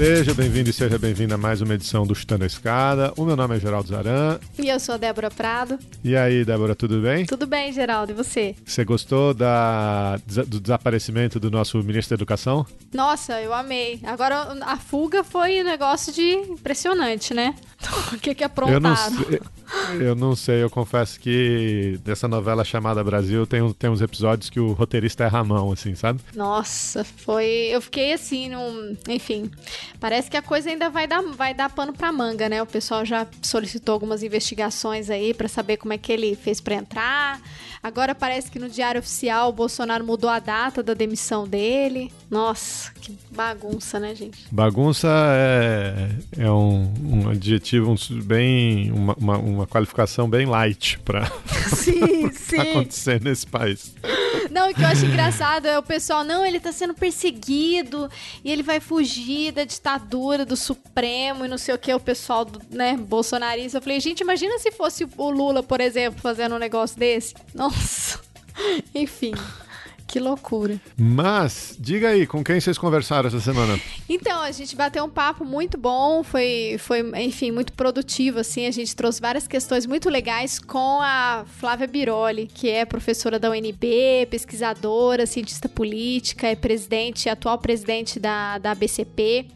Seja bem-vindo e seja bem-vinda a mais uma edição do Chutando a Escada. O meu nome é Geraldo Zaran. E eu sou a Débora Prado. E aí, Débora, tudo bem? Tudo bem, Geraldo, e você? Você gostou da, do desaparecimento do nosso ministro da Educação? Nossa, eu amei. Agora, a fuga foi um negócio de impressionante, né? O que que aprontaram? Eu não, sei, eu não sei, eu confesso que dessa novela chamada Brasil tem, tem uns episódios que o roteirista erra a mão, assim, sabe? Nossa, foi. Eu fiquei assim, num... enfim. Parece que a coisa ainda vai dar, vai dar pano pra manga, né? O pessoal já solicitou algumas investigações aí para saber como é que ele fez para entrar. Agora parece que no Diário Oficial o Bolsonaro mudou a data da demissão dele. Nossa, que bagunça, né, gente? Bagunça é, é um, um adjetivo bem. Uma, uma, uma qualificação bem light para sim, sim. acontecer nesse país. Não, o que eu acho engraçado é o pessoal, não, ele tá sendo perseguido e ele vai fugir da ditadura do Supremo e não sei o que, o pessoal, do, né, bolsonarista. Eu falei, gente, imagina se fosse o Lula, por exemplo, fazendo um negócio desse. Nossa. Enfim. Que loucura. Mas, diga aí, com quem vocês conversaram essa semana? Então, a gente bateu um papo muito bom, foi, foi enfim, muito produtivo, assim. A gente trouxe várias questões muito legais com a Flávia Biroli, que é professora da UNB, pesquisadora, cientista política, é presidente, atual presidente da, da BCP.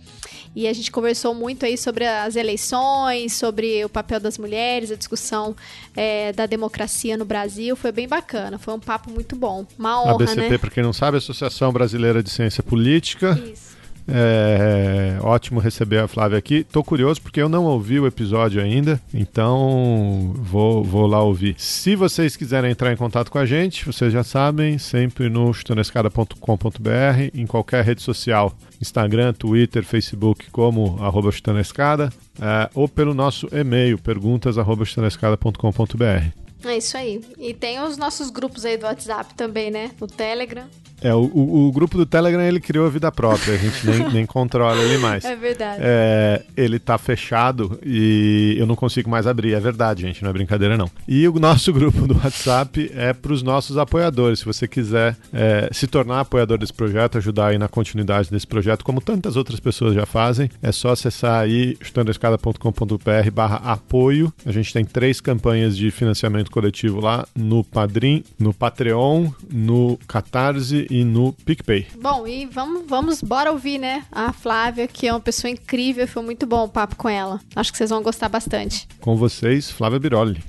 E a gente conversou muito aí sobre as eleições, sobre o papel das mulheres, a discussão é, da democracia no Brasil. Foi bem bacana, foi um papo muito bom. Uma honra, a BCP, né? para quem não sabe, Associação Brasileira de Ciência Política. Isso. É, ótimo receber a Flávia aqui. Tô curioso porque eu não ouvi o episódio ainda, então vou, vou lá ouvir. Se vocês quiserem entrar em contato com a gente, vocês já sabem, sempre no chutonescada.com.br, em qualquer rede social, Instagram, Twitter, Facebook, como arroba chutonescada, é, ou pelo nosso e-mail, perguntas arroba chutonescada.com.br. É isso aí. E tem os nossos grupos aí do WhatsApp também, né? O Telegram. É, o, o, o, grupo do Telegram ele criou a vida própria, a gente nem, nem controla ele mais. É verdade. É, ele tá fechado e eu não consigo mais abrir, é verdade, gente, não é brincadeira não. E o nosso grupo do WhatsApp é para os nossos apoiadores. Se você quiser é, se tornar apoiador desse projeto, ajudar aí na continuidade desse projeto, como tantas outras pessoas já fazem, é só acessar aí chutandoescada.com.br barra apoio. A gente tem três campanhas de financiamento coletivo lá no Padrim, no Patreon, no Catarse e no PicPay. Bom, e vamos, vamos, bora ouvir, né? A Flávia, que é uma pessoa incrível, foi muito bom o papo com ela. Acho que vocês vão gostar bastante. Com vocês, Flávia Biroli.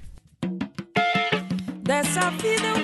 Dessa vida eu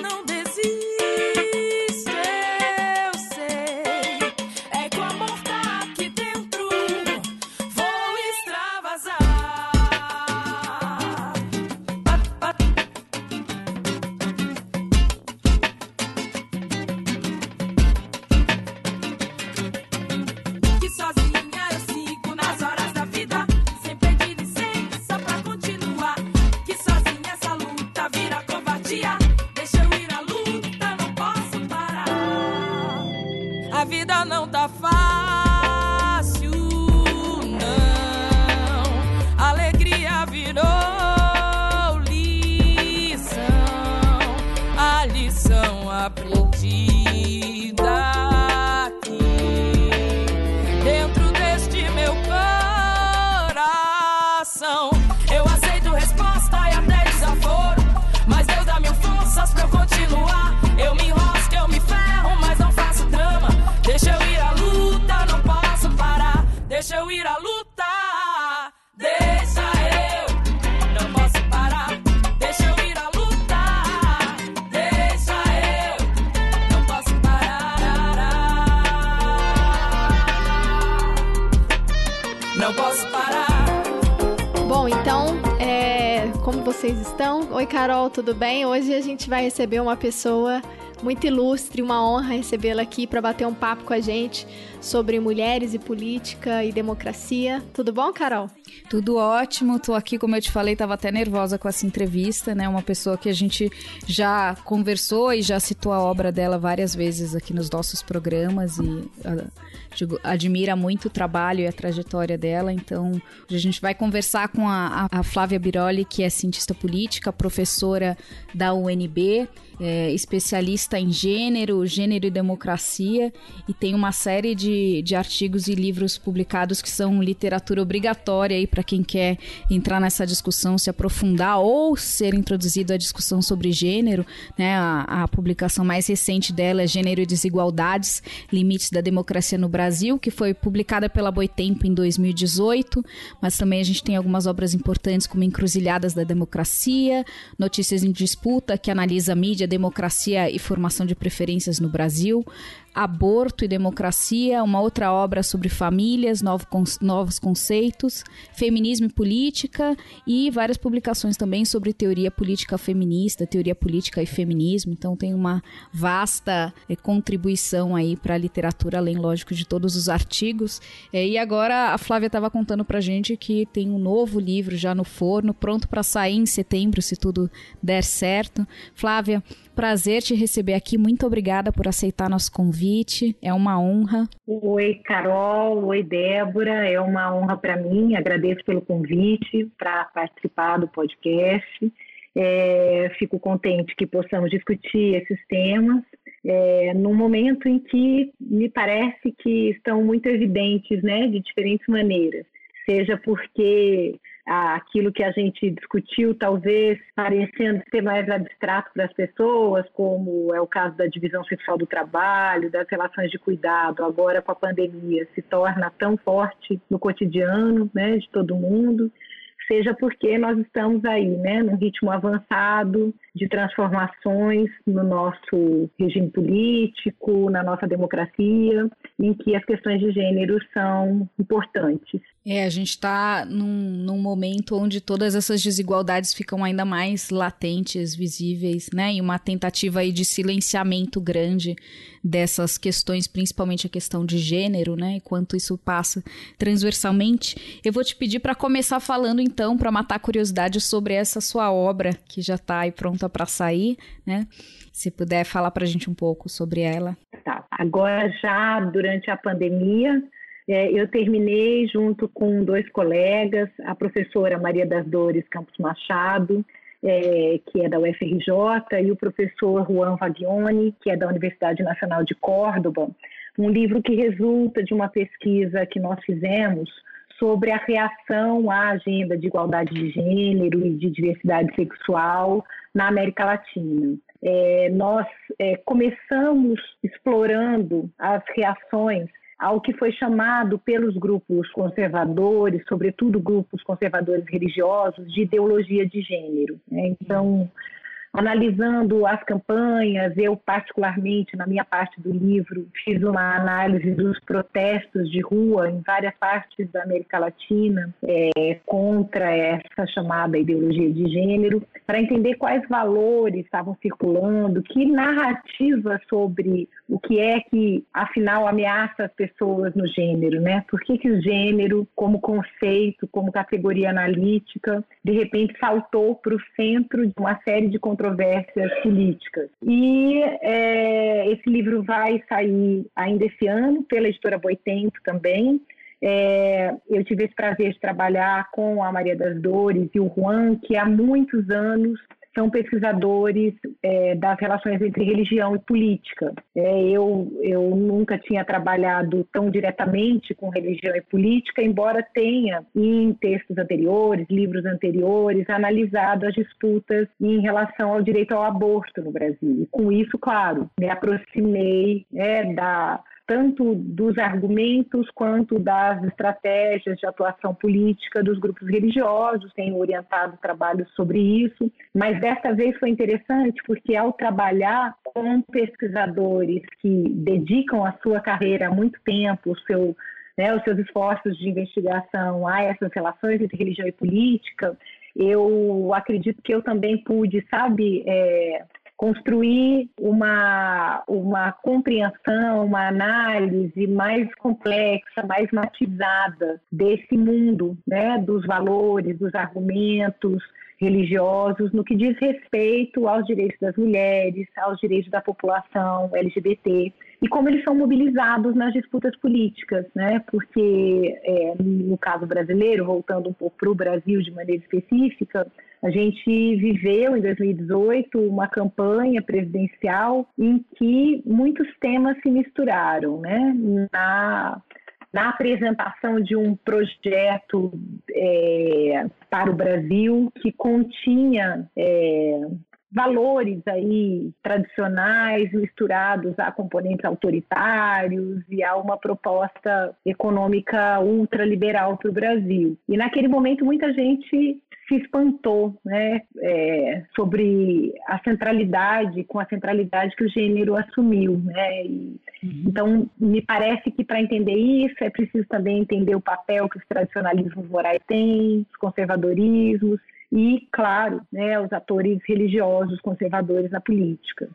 Oi, Carol, tudo bem? Hoje a gente vai receber uma pessoa muito ilustre, uma honra recebê-la aqui para bater um papo com a gente sobre mulheres e política e democracia. Tudo bom, Carol? Tudo ótimo. Tô aqui, como eu te falei, tava até nervosa com essa entrevista, né? Uma pessoa que a gente já conversou e já citou a obra dela várias vezes aqui nos nossos programas e digo, admira muito o trabalho e a trajetória dela. Então, a gente vai conversar com a, a Flávia Biroli, que é cientista política, professora da UNB, é, especialista em gênero, gênero e democracia, e tem uma série de, de artigos e livros publicados que são literatura obrigatória aí para quem quer entrar nessa discussão, se aprofundar ou ser introduzido à discussão sobre gênero. Né? A, a publicação mais recente dela é Gênero e Desigualdades, Limites da Democracia no Brasil, que foi publicada pela Boitempo em 2018, mas também a gente tem algumas obras importantes como Encruzilhadas da Democracia, Notícias em Disputa, que analisa mídia, democracia e formação de preferências no Brasil, Aborto e Democracia, uma outra obra sobre famílias, novos conceitos, feminismo e política e várias publicações também sobre teoria política feminista, teoria política e feminismo. Então tem uma vasta é, contribuição aí para a literatura, além, lógico, de todos os artigos. É, e agora a Flávia estava contando para gente que tem um novo livro já no forno, pronto para sair em setembro, se tudo der certo. Flávia, prazer te receber aqui. Muito obrigada por aceitar nosso convite. É uma honra. Oi, Carol. Oi, Débora. É uma honra para mim. Agradeço pelo convite para participar do podcast. É, fico contente que possamos discutir esses temas é, num momento em que me parece que estão muito evidentes, né, de diferentes maneiras. Seja porque aquilo que a gente discutiu, talvez parecendo ser mais abstrato para as pessoas, como é o caso da divisão sexual do trabalho, das relações de cuidado, agora com a pandemia, se torna tão forte no cotidiano né, de todo mundo seja porque nós estamos aí, né, num ritmo avançado de transformações no nosso regime político, na nossa democracia, em que as questões de gênero são importantes. É, a gente está num, num momento onde todas essas desigualdades ficam ainda mais latentes, visíveis, né? E uma tentativa aí de silenciamento grande dessas questões, principalmente a questão de gênero, né? E quanto isso passa transversalmente. Eu vou te pedir para começar falando, então, para matar a curiosidade sobre essa sua obra, que já está aí pronta para sair, né? Se puder falar para a gente um pouco sobre ela. Tá. Agora, já durante a pandemia é, eu terminei junto com dois colegas, a professora Maria das Dores Campos Machado, é, que é da UFRJ, e o professor Juan Vagione, que é da Universidade Nacional de Córdoba, um livro que resulta de uma pesquisa que nós fizemos sobre a reação à agenda de igualdade de gênero e de diversidade sexual na América Latina. É, nós é, começamos explorando as reações ao que foi chamado pelos grupos conservadores, sobretudo grupos conservadores religiosos, de ideologia de gênero. Né? Então, analisando as campanhas, eu particularmente, na minha parte do livro, fiz uma análise dos protestos de rua em várias partes da América Latina é, contra essa chamada ideologia de gênero, para entender quais valores estavam circulando, que narrativa sobre o que é que, afinal, ameaça as pessoas no gênero, né? Por que, que o gênero, como conceito, como categoria analítica, de repente saltou para o centro de uma série de controvérsias políticas. E é, esse livro vai sair ainda esse ano pela editora Boitempo também. É, eu tive esse prazer de trabalhar com a Maria das Dores e o Juan, que há muitos anos são pesquisadores é, das relações entre religião e política. É, eu, eu nunca tinha trabalhado tão diretamente com religião e política, embora tenha, em textos anteriores, livros anteriores, analisado as disputas em relação ao direito ao aborto no Brasil. E com isso, claro, me aproximei né, da tanto dos argumentos quanto das estratégias de atuação política dos grupos religiosos, tenho orientado trabalhos sobre isso, mas desta vez foi interessante porque ao trabalhar com pesquisadores que dedicam a sua carreira há muito tempo, o seu né, os seus esforços de investigação a essas relações entre religião e política, eu acredito que eu também pude, sabe, é, construir uma, uma compreensão, uma análise mais complexa, mais matizada desse mundo, né, dos valores, dos argumentos, religiosos no que diz respeito aos direitos das mulheres, aos direitos da população LGBT e como eles são mobilizados nas disputas políticas, né? Porque é, no caso brasileiro, voltando um pouco para o Brasil de maneira específica, a gente viveu em 2018 uma campanha presidencial em que muitos temas se misturaram, né? Na na apresentação de um projeto é, para o Brasil que continha é, valores aí tradicionais misturados a componentes autoritários e a uma proposta econômica ultraliberal para o Brasil. E naquele momento muita gente se espantou né, é, sobre a centralidade, com a centralidade que o gênero assumiu. Né? E, uhum. Então, me parece que para entender isso é preciso também entender o papel que os tradicionalismos morais têm, os conservadorismos e, claro, né, os atores religiosos conservadores na política.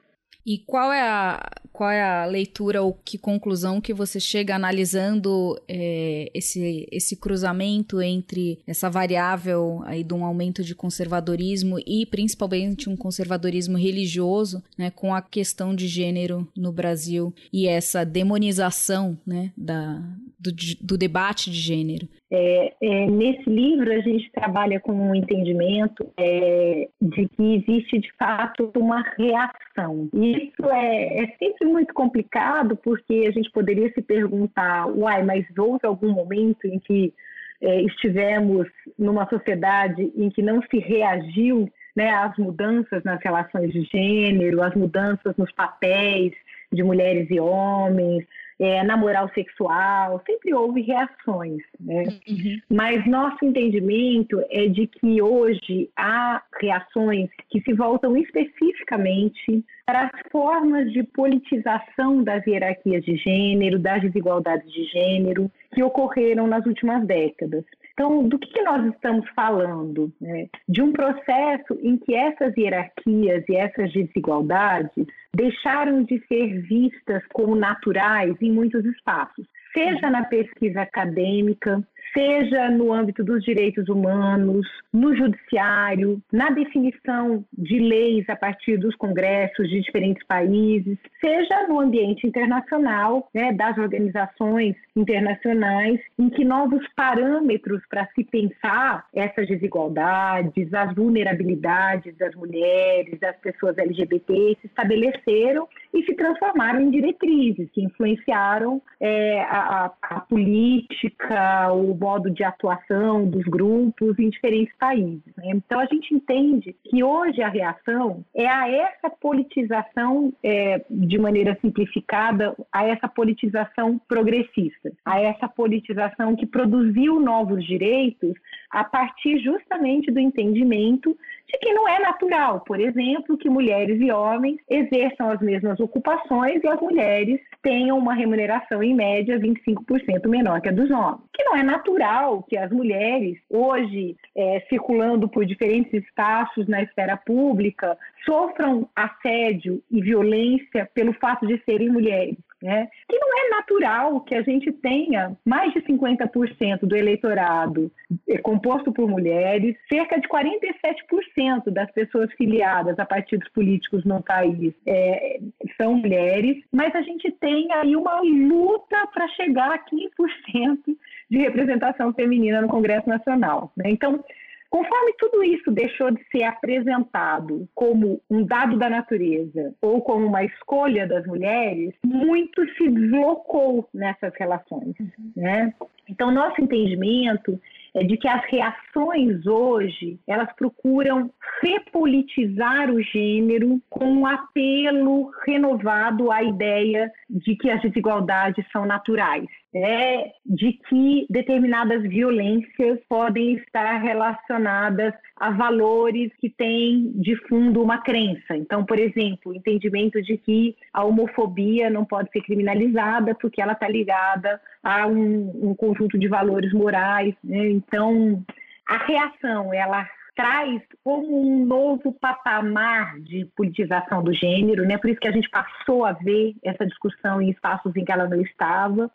E qual é a, qual é a leitura ou que conclusão que você chega analisando é, esse, esse cruzamento entre essa variável aí de um aumento de conservadorismo e principalmente um conservadorismo religioso, né, com a questão de gênero no Brasil e essa demonização, né, da, do, do debate de gênero? É, é, nesse livro a gente trabalha com um entendimento é, de que existe de fato uma reação. E isso é, é, sempre muito complicado porque a gente poderia se perguntar, uai, mas houve algum momento em que é, estivemos numa sociedade em que não se reagiu né, às mudanças nas relações de gênero, às mudanças nos papéis de mulheres e homens, é, na moral sexual, sempre houve reações, né? Uhum. Mas nosso entendimento é de que hoje há reações que se voltam especificamente para as formas de politização das hierarquias de gênero, das desigualdades de gênero que ocorreram nas últimas décadas. Então, do que nós estamos falando? Né? De um processo em que essas hierarquias e essas desigualdades deixaram de ser vistas como naturais em muitos espaços, seja na pesquisa acadêmica, seja no âmbito dos direitos humanos, no judiciário, na definição de leis a partir dos congressos de diferentes países, seja no ambiente internacional, né, das organizações internacionais, em que novos parâmetros para se pensar essas desigualdades, as vulnerabilidades das mulheres, das pessoas LGBT se estabeleceram e se transformaram em diretrizes que influenciaram é, a, a, política, o modo de atuação dos grupos em diferentes países. Né? Então a gente entende que hoje a reação é a essa politização, é, de maneira simplificada, a essa politização progressista, a essa politização que produziu novos direitos a partir justamente do entendimento de que não é natural, por exemplo, que mulheres e homens exerçam as mesmas ocupações e as mulheres tenham uma remuneração em média 25% menor que a dos homens. Que não é natural que as mulheres, hoje, é, circulando por diferentes espaços na esfera pública, sofram assédio e violência pelo fato de serem mulheres. Né? Que não é natural que a gente tenha mais de 50% do eleitorado é, composto por mulheres, cerca de 47% das pessoas filiadas a partidos políticos no país é, são mulheres, mas a gente tem aí uma luta para chegar a 15% de representação feminina no Congresso Nacional. Né? Então, Conforme tudo isso deixou de ser apresentado como um dado da natureza ou como uma escolha das mulheres, muito se deslocou nessas relações. Né? Então, nosso entendimento é de que as reações hoje elas procuram repolitizar o gênero com um apelo renovado à ideia de que as desigualdades são naturais é de que determinadas violências podem estar relacionadas a valores que têm de fundo uma crença. Então, por exemplo, o entendimento de que a homofobia não pode ser criminalizada porque ela está ligada a um, um, conjunto de valores morais. Né? Então, a reação ela traz como um novo patamar de politização do gênero, né? Por isso que a gente passou a ver essa discussão em espaços em que ela não estava.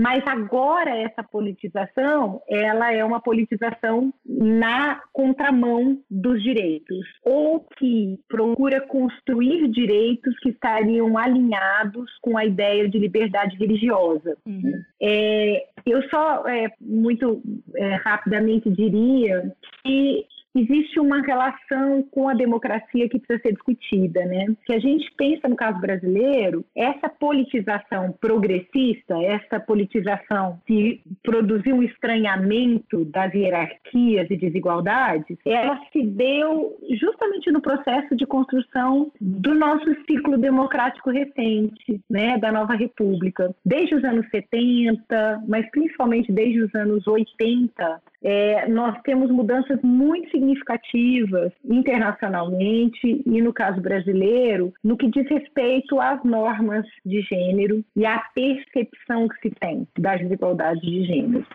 Mas agora essa politização, ela é uma politização na contramão dos direitos, ou que procura construir direitos que estariam alinhados com a ideia de liberdade religiosa. Uhum. É, eu só é, muito é, rapidamente diria que existe uma relação com a democracia que precisa ser discutida, né? Se a gente pensa no caso brasileiro, essa politização progressista, essa politização que produziu um estranhamento das hierarquias e desigualdades, ela se deu justamente no processo de construção do nosso ciclo democrático recente, né, da nova república. Desde os anos 70, mas principalmente desde os anos 80, é, nós temos mudanças muito significativas internacionalmente e, no caso brasileiro, no que diz respeito às normas de gênero e à percepção que se tem das desigualdades de gênero.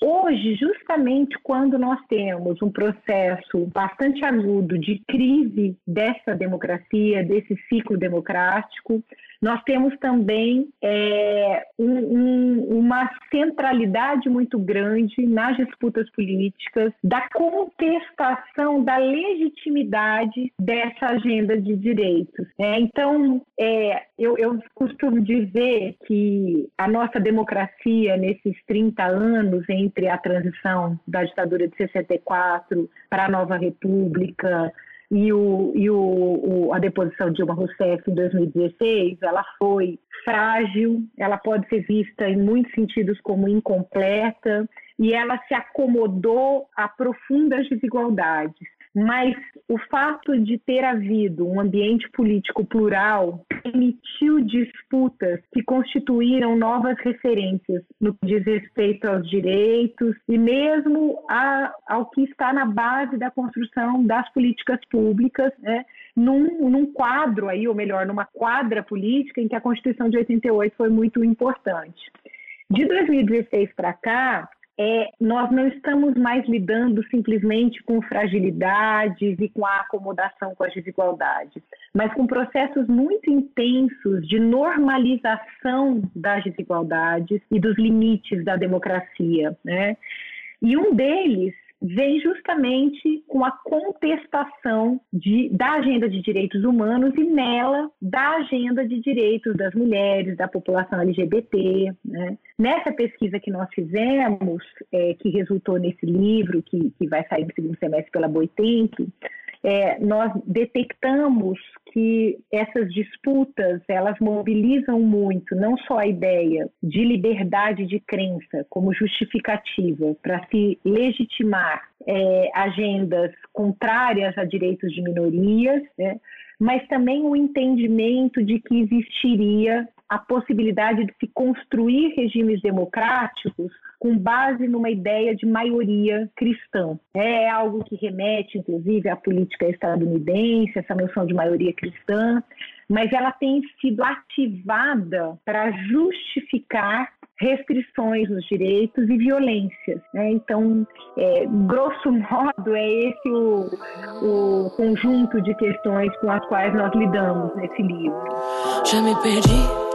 Hoje, justamente quando nós temos um processo bastante agudo de crise dessa democracia, desse ciclo democrático, nós temos também é, um, um, uma centralidade muito grande nas disputas políticas, da contestação da legitimidade dessa agenda de direitos. É, então, é, eu, eu costumo dizer que a nossa democracia, nesses 30 anos entre a transição da ditadura de 64 para a nova república, e, o, e o, o, a deposição de Dilma Rousseff em 2016, ela foi frágil, ela pode ser vista em muitos sentidos como incompleta, e ela se acomodou a profundas desigualdades mas o fato de ter havido um ambiente político plural permitiu disputas que constituíram novas referências no que diz respeito aos direitos e mesmo a, ao que está na base da construção das políticas públicas, né? Num, num, quadro aí, ou melhor, numa quadra política em que a Constituição de 88 foi muito importante. De 2016 para cá, é, nós não estamos mais lidando simplesmente com fragilidades e com a acomodação com as desigualdades, mas com processos muito intensos de normalização das desigualdades e dos limites da democracia. Né? E um deles vem justamente com a contestação de, da agenda de direitos humanos e nela da agenda de direitos das mulheres, da população LGBT. Né? Nessa pesquisa que nós fizemos, é, que resultou nesse livro, que, que vai sair no segundo semestre pela Boitempo, é, nós detectamos que essas disputas elas mobilizam muito não só a ideia de liberdade de crença como justificativa para se legitimar é, agendas contrárias a direitos de minorias, né, mas também o entendimento de que existiria a possibilidade de se construir regimes democráticos com base numa ideia de maioria cristã. É algo que remete, inclusive, à política estadunidense, essa noção de maioria cristã, mas ela tem sido ativada para justificar restrições nos direitos e violências. Né? Então, é, grosso modo, é esse o, o conjunto de questões com as quais nós lidamos nesse livro. Já me perdi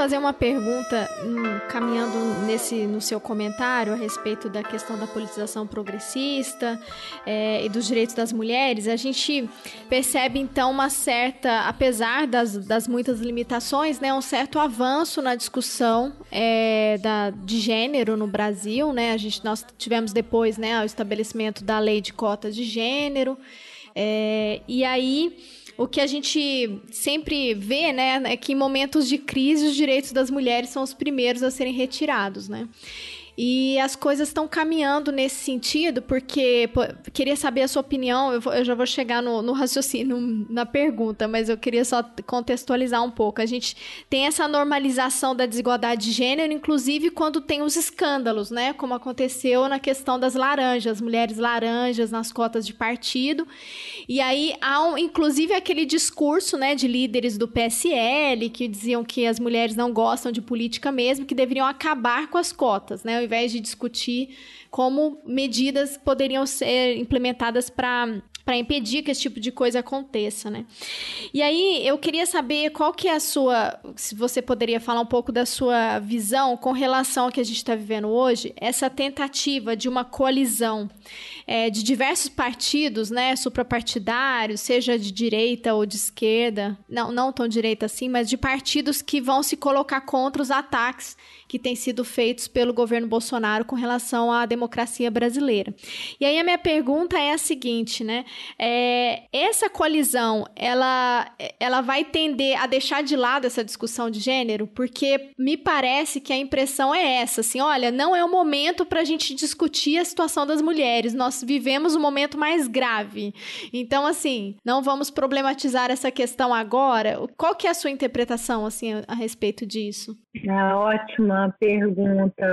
Fazer uma pergunta, hum, caminhando nesse no seu comentário a respeito da questão da politização progressista é, e dos direitos das mulheres. A gente percebe então uma certa, apesar das, das muitas limitações, né, um certo avanço na discussão é, da, de gênero no Brasil, né? A gente nós tivemos depois, né, o estabelecimento da lei de cotas de gênero. É, e aí o que a gente sempre vê, né, é que em momentos de crise os direitos das mulheres são os primeiros a serem retirados, né? E as coisas estão caminhando nesse sentido, porque pô, queria saber a sua opinião. Eu, vou, eu já vou chegar no, no, raciocínio, na pergunta, mas eu queria só contextualizar um pouco. A gente tem essa normalização da desigualdade de gênero, inclusive quando tem os escândalos, né? Como aconteceu na questão das laranjas, mulheres laranjas nas cotas de partido. E aí há, um, inclusive, aquele discurso né, de líderes do PSL que diziam que as mulheres não gostam de política mesmo, que deveriam acabar com as cotas, né? Invés de discutir como medidas poderiam ser implementadas para para impedir que esse tipo de coisa aconteça, né? E aí eu queria saber qual que é a sua, se você poderia falar um pouco da sua visão com relação ao que a gente está vivendo hoje, essa tentativa de uma coalizão é, de diversos partidos, né, suprapartidários, seja de direita ou de esquerda, não, não tão direita assim, mas de partidos que vão se colocar contra os ataques que têm sido feitos pelo governo Bolsonaro com relação à democracia brasileira. E aí a minha pergunta é a seguinte, né? É, essa coalizão, ela, ela vai tender a deixar de lado essa discussão de gênero? Porque me parece que a impressão é essa, assim, olha, não é o momento para a gente discutir a situação das mulheres, nós vivemos um momento mais grave. Então, assim, não vamos problematizar essa questão agora. Qual que é a sua interpretação, assim, a respeito disso? Ah, ótima pergunta,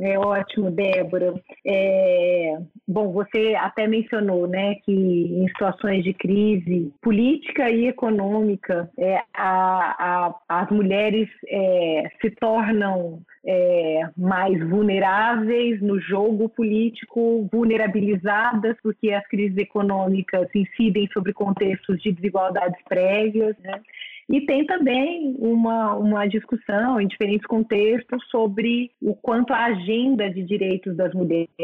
é ótimo, Débora. É, bom, você até mencionou, né, que em situações de crise política e econômica, é, a, a, as mulheres é, se tornam é, mais vulneráveis no jogo político, vulnerabilizadas, porque as crises econômicas incidem sobre contextos de desigualdades prévias, né? E tem também uma, uma discussão em diferentes contextos sobre o quanto a agenda de direitos das mulheres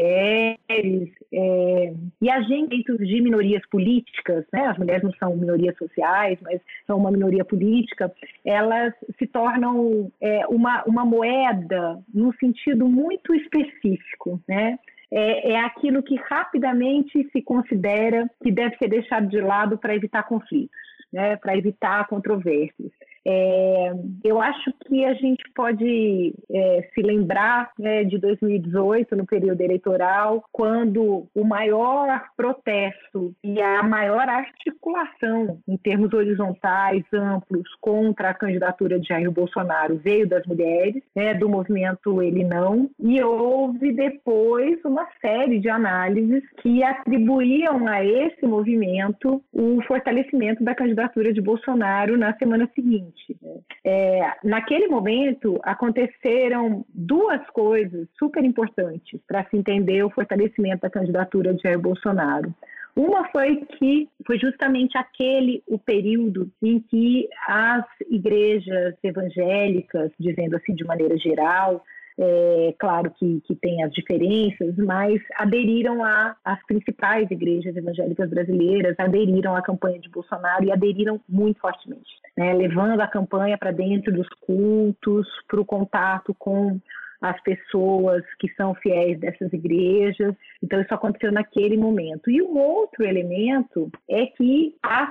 é, e agenda de minorias políticas, né? as mulheres não são minorias sociais, mas são uma minoria política, elas se tornam é, uma, uma moeda no sentido muito específico, né? é, é aquilo que rapidamente se considera que deve ser deixado de lado para evitar conflitos né, para evitar controvérsias. É, eu acho que a gente pode é, se lembrar né, de 2018, no período eleitoral, quando o maior protesto e a maior articulação em termos horizontais, amplos, contra a candidatura de Jair Bolsonaro veio das mulheres, né, do movimento Ele Não, e houve depois uma série de análises que atribuíam a esse movimento o fortalecimento da candidatura de Bolsonaro na semana seguinte seguinte: é, naquele momento aconteceram duas coisas super importantes para se entender o fortalecimento da candidatura de Jair Bolsonaro. Uma foi que foi justamente aquele o período em que as igrejas evangélicas, dizendo assim de maneira geral, é, claro que, que tem as diferenças, mas aderiram às principais igrejas evangélicas brasileiras, aderiram à campanha de Bolsonaro e aderiram muito fortemente, né, levando a campanha para dentro dos cultos, para o contato com as pessoas que são fiéis dessas igrejas. Então, isso aconteceu naquele momento. E um outro elemento é que as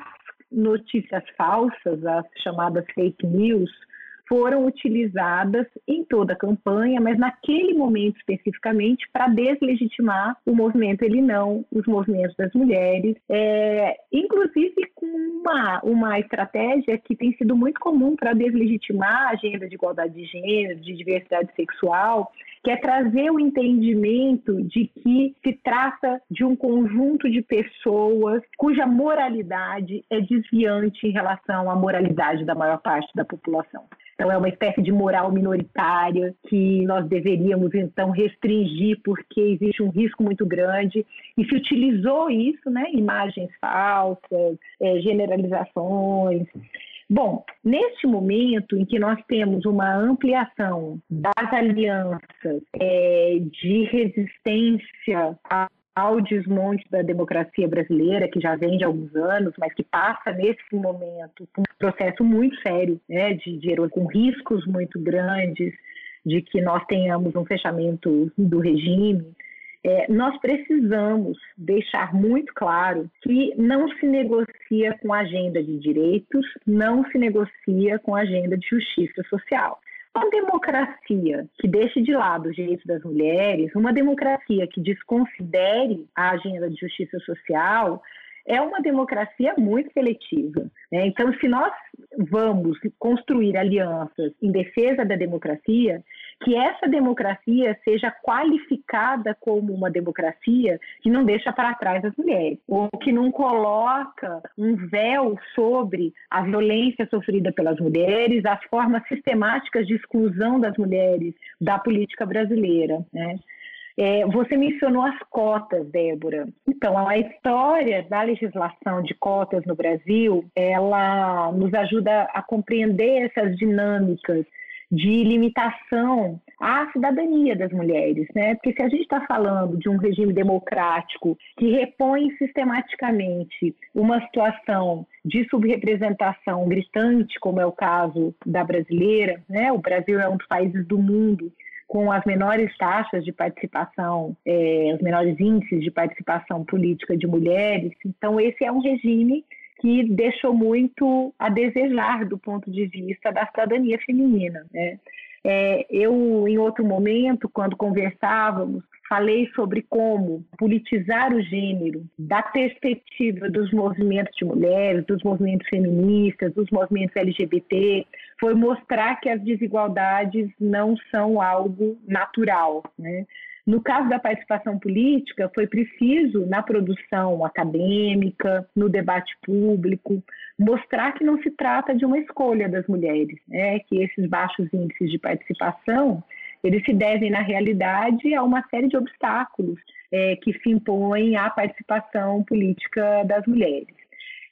notícias falsas, as chamadas fake news, foram utilizadas em toda a campanha, mas naquele momento especificamente para deslegitimar o movimento Ele Não, os movimentos das mulheres, é, inclusive com uma, uma estratégia que tem sido muito comum para deslegitimar a agenda de igualdade de gênero, de diversidade sexual, que é trazer o entendimento de que se trata de um conjunto de pessoas cuja moralidade é desviante em relação à moralidade da maior parte da população. Então, é uma espécie de moral minoritária que nós deveríamos, então, restringir, porque existe um risco muito grande. E se utilizou isso, né? Imagens falsas, é, generalizações. Bom, neste momento em que nós temos uma ampliação das alianças é, de resistência ao desmonte da democracia brasileira, que já vem de alguns anos, mas que passa nesse momento por um processo muito sério, né, de, de com riscos muito grandes, de que nós tenhamos um fechamento do regime. É, nós precisamos deixar muito claro que não se negocia com agenda de direitos, não se negocia com agenda de justiça social. Uma democracia que deixe de lado os direitos das mulheres, uma democracia que desconsidere a agenda de justiça social, é uma democracia muito seletiva. Né? Então, se nós vamos construir alianças em defesa da democracia, que essa democracia seja qualificada como uma democracia que não deixa para trás as mulheres, ou que não coloca um véu sobre a violência sofrida pelas mulheres, as formas sistemáticas de exclusão das mulheres da política brasileira. Né? É, você mencionou as cotas, Débora. Então, a história da legislação de cotas no Brasil, ela nos ajuda a compreender essas dinâmicas de limitação à cidadania das mulheres, né? Porque se a gente está falando de um regime democrático que repõe sistematicamente uma situação de subrepresentação gritante, como é o caso da brasileira, né? O Brasil é um dos países do mundo com as menores taxas de participação, é, os menores índices de participação política de mulheres. Então, esse é um regime que deixou muito a desejar do ponto de vista da cidadania feminina. Né? É, eu, em outro momento, quando conversávamos, falei sobre como politizar o gênero da perspectiva dos movimentos de mulheres, dos movimentos feministas, dos movimentos LGBT, foi mostrar que as desigualdades não são algo natural, né? No caso da participação política, foi preciso, na produção acadêmica, no debate público, mostrar que não se trata de uma escolha das mulheres, né? que esses baixos índices de participação eles se devem, na realidade, a uma série de obstáculos é, que se impõem à participação política das mulheres.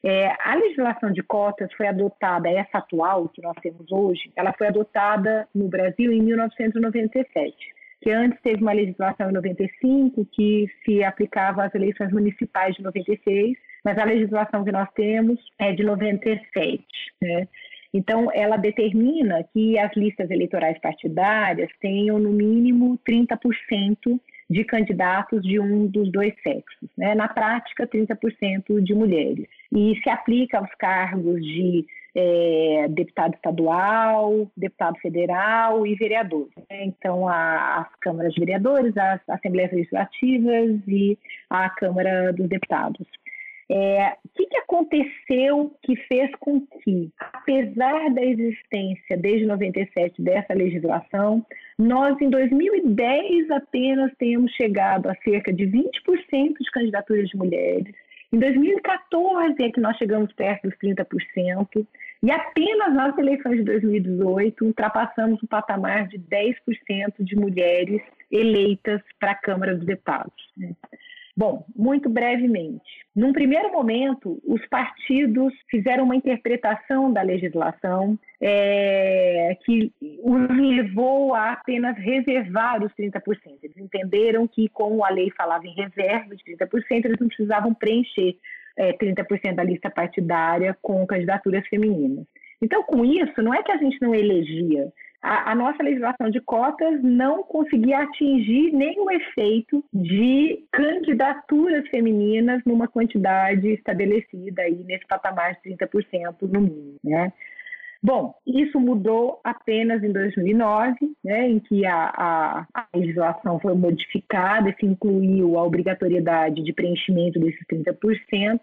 É, a legislação de cotas foi adotada, essa atual que nós temos hoje, ela foi adotada no Brasil em 1997 que antes teve uma legislação em 95 que se aplicava às eleições municipais de 96, mas a legislação que nós temos é de 97. Né? Então, ela determina que as listas eleitorais partidárias tenham no mínimo 30% de candidatos de um dos dois sexos. Né? Na prática, 30% de mulheres. E se aplica aos cargos de é, deputado estadual, deputado federal e vereador. Né? Então, a, as câmaras de vereadores, as assembleias legislativas e a Câmara dos Deputados. É, o que, que aconteceu que fez com que, apesar da existência desde 97 dessa legislação, nós em 2010 apenas tenhamos chegado a cerca de 20% de candidaturas de mulheres. Em 2014 é que nós chegamos perto dos 30%. E apenas nas eleições de 2018 ultrapassamos o patamar de 10% de mulheres eleitas para a Câmara dos Deputados. Bom, muito brevemente. Num primeiro momento, os partidos fizeram uma interpretação da legislação é, que os levou a apenas reservar os 30%. Eles entenderam que, como a lei falava em reserva de 30%, eles não precisavam preencher é, 30% da lista partidária com candidaturas femininas. Então, com isso, não é que a gente não elegia, a, a, nossa legislação de cotas não conseguia atingir o efeito de candidaturas femininas numa quantidade estabelecida aí nesse patamar de 30% no mínimo, né? Bom, isso mudou apenas em 2009, né, em que a, a, a, legislação foi modificada e se incluiu a obrigatoriedade de preenchimento desses 30%,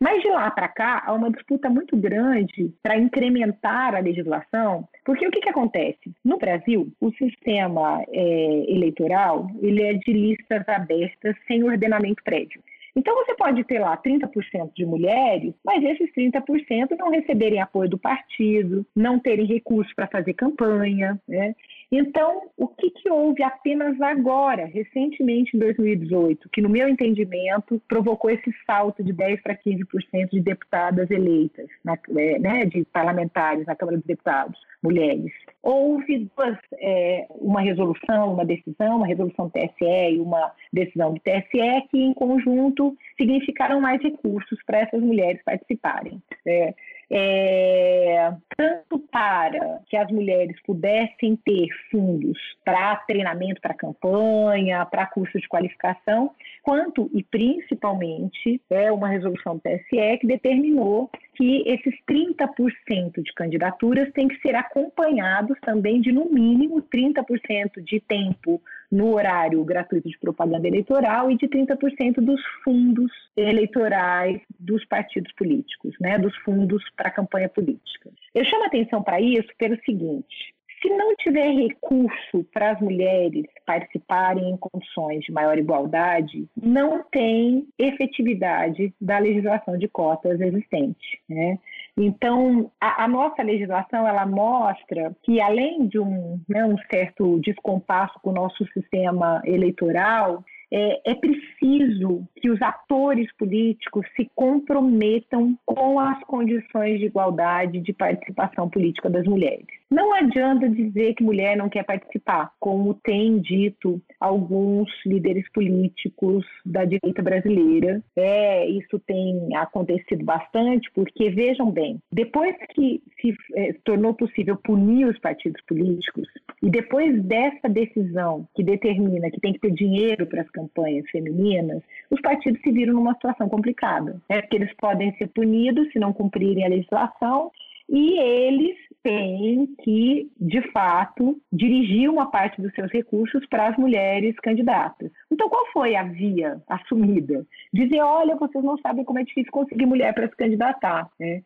Mas de lá para cá, há uma disputa muito grande para incrementar a legislação, porque o que, que acontece? No Brasil, o sistema é, eleitoral ele é de listas abertas sem ordenamento prévio. Então você pode ter lá 30% de mulheres, mas esses 30% não receberem apoio do partido, não terem recursos para fazer campanha, né? Então, o que, que houve apenas agora, recentemente em 2018, que no meu entendimento provocou esse salto de 10 para 15% de deputadas eleitas, na, é, né, de parlamentares na Câmara dos Deputados, mulheres? Houve duas, é, uma resolução, uma decisão, uma resolução do TSE e uma decisão do TSE que, em conjunto, significaram mais recursos para essas mulheres participarem. É, é, tanto para que as mulheres pudessem ter fundos para treinamento para campanha, para cursos de qualificação, quanto e principalmente é uma resolução do TSE que determinou que esses 30% de candidaturas têm que ser acompanhados também de no mínimo 30% de tempo no horário gratuito de propaganda eleitoral e de 30% dos fundos eleitorais dos partidos políticos, né, dos fundos para a campanha política. Eu chamo atenção para isso pelo seguinte: se não tiver recurso para as mulheres participarem em condições de maior igualdade, não tem efetividade da legislação de cotas existente. Né? Então, a, a, nossa legislação ela mostra que, além de um, né, um certo descompasso com o nosso sistema eleitoral, é, é, preciso que os atores políticos se comprometam com as condições de igualdade de participação política das mulheres. Não adianta dizer que mulher não quer participar, como têm dito alguns líderes políticos da direita brasileira. É, isso tem acontecido bastante, porque vejam bem, depois que se é, tornou possível punir os partidos políticos e depois dessa decisão que determina que tem que ter dinheiro para as campanhas femininas, os partidos se viram numa situação complicada. É porque eles podem ser punidos se não cumprirem a legislação e eles têm que, de fato, dirigir uma parte dos seus recursos para as mulheres candidatas. Então, qual foi a via assumida? Dizer, olha, vocês não sabem como é difícil conseguir mulher para se candidatar. Né?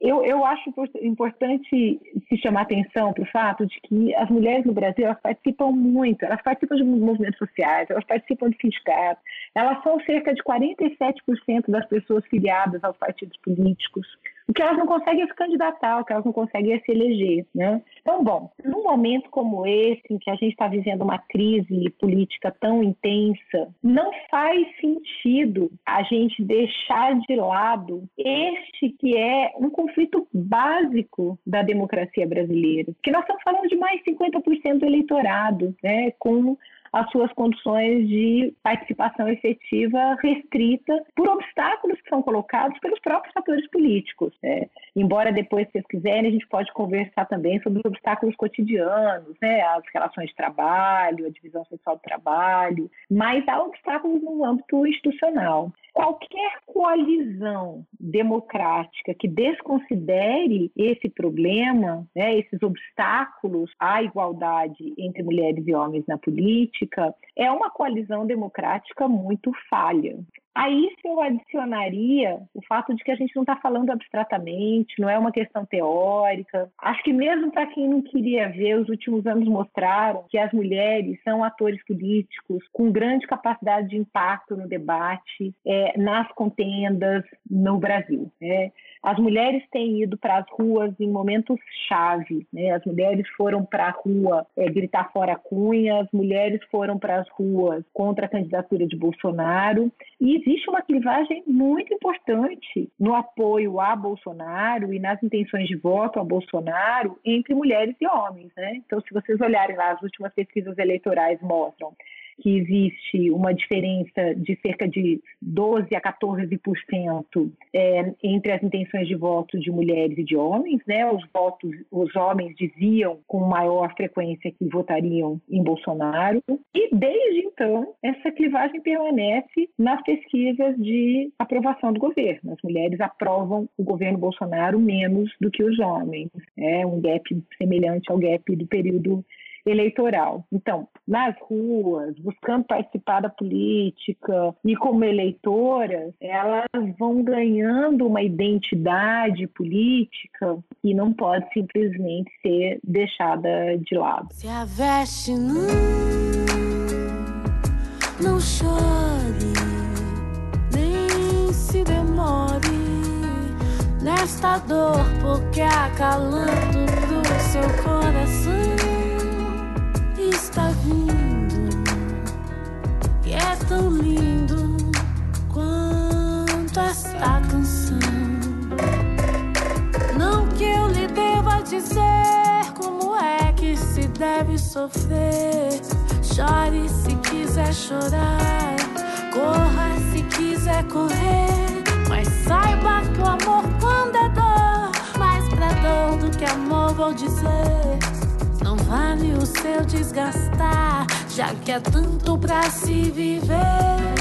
Eu, eu acho importante se chamar atenção para o fato de que as mulheres no Brasil elas participam muito, elas participam de movimentos sociais, elas participam de sindicatos, elas são cerca de 47% das pessoas filiadas aos partidos políticos. Que elas não conseguem se candidatar, o que elas não conseguem se eleger. Né? Então, bom, num momento como esse, em que a gente está vivendo uma crise política tão intensa, não faz sentido a gente deixar de lado este que é um conflito básico da democracia brasileira. Porque nós estamos falando de mais 50% do eleitorado, né, com as suas condições de participação efetiva restrita por obstáculos que são colocados pelos próprios atores políticos. Né? Embora depois, se vocês quiserem, a gente pode conversar também sobre os obstáculos cotidianos, né? as relações de trabalho, a divisão sexual do trabalho, mas há obstáculos no âmbito institucional qualquer coalizão democrática que desconsidere esse problema, né, esses obstáculos à igualdade entre mulheres e homens na política, é uma coalizão democrática muito falha. A isso eu adicionaria o fato de que a gente não está falando abstratamente, não é uma questão teórica. Acho que mesmo para quem não queria ver, os últimos anos mostraram que as mulheres são atores políticos com grande capacidade de impacto no debate, é, nas contendas no Brasil. Né? As mulheres têm ido para as ruas em momentos chave. Né? As mulheres foram para a rua é, gritar fora Cunha, as mulheres foram para as ruas contra a candidatura de Bolsonaro e existe uma clivagem muito importante no apoio a Bolsonaro e nas intenções de voto a Bolsonaro entre mulheres e homens. Né? Então, se vocês olharem lá, as últimas pesquisas eleitorais mostram que existe uma diferença de cerca de 12 a 14% é, entre as intenções de voto de mulheres e de homens, né? Os votos, os homens diziam com maior frequência que votariam em Bolsonaro e desde então essa clivagem permanece nas pesquisas de aprovação do governo. As mulheres aprovam o governo Bolsonaro menos do que os homens. É um gap semelhante ao gap do período eleitoral. Então, nas ruas, buscando participar da política e como eleitoras, elas vão ganhando uma identidade política que não pode simplesmente ser deixada de lado. Se a veste não, não chore, nem se demore nesta dor, porque acalanto do seu coração sofrer. Chore se quiser chorar, corra se quiser correr. Mas saiba que o amor quando é dor, mais pra dor do que amor vou dizer. Não vale o seu desgastar, já que é tanto pra se viver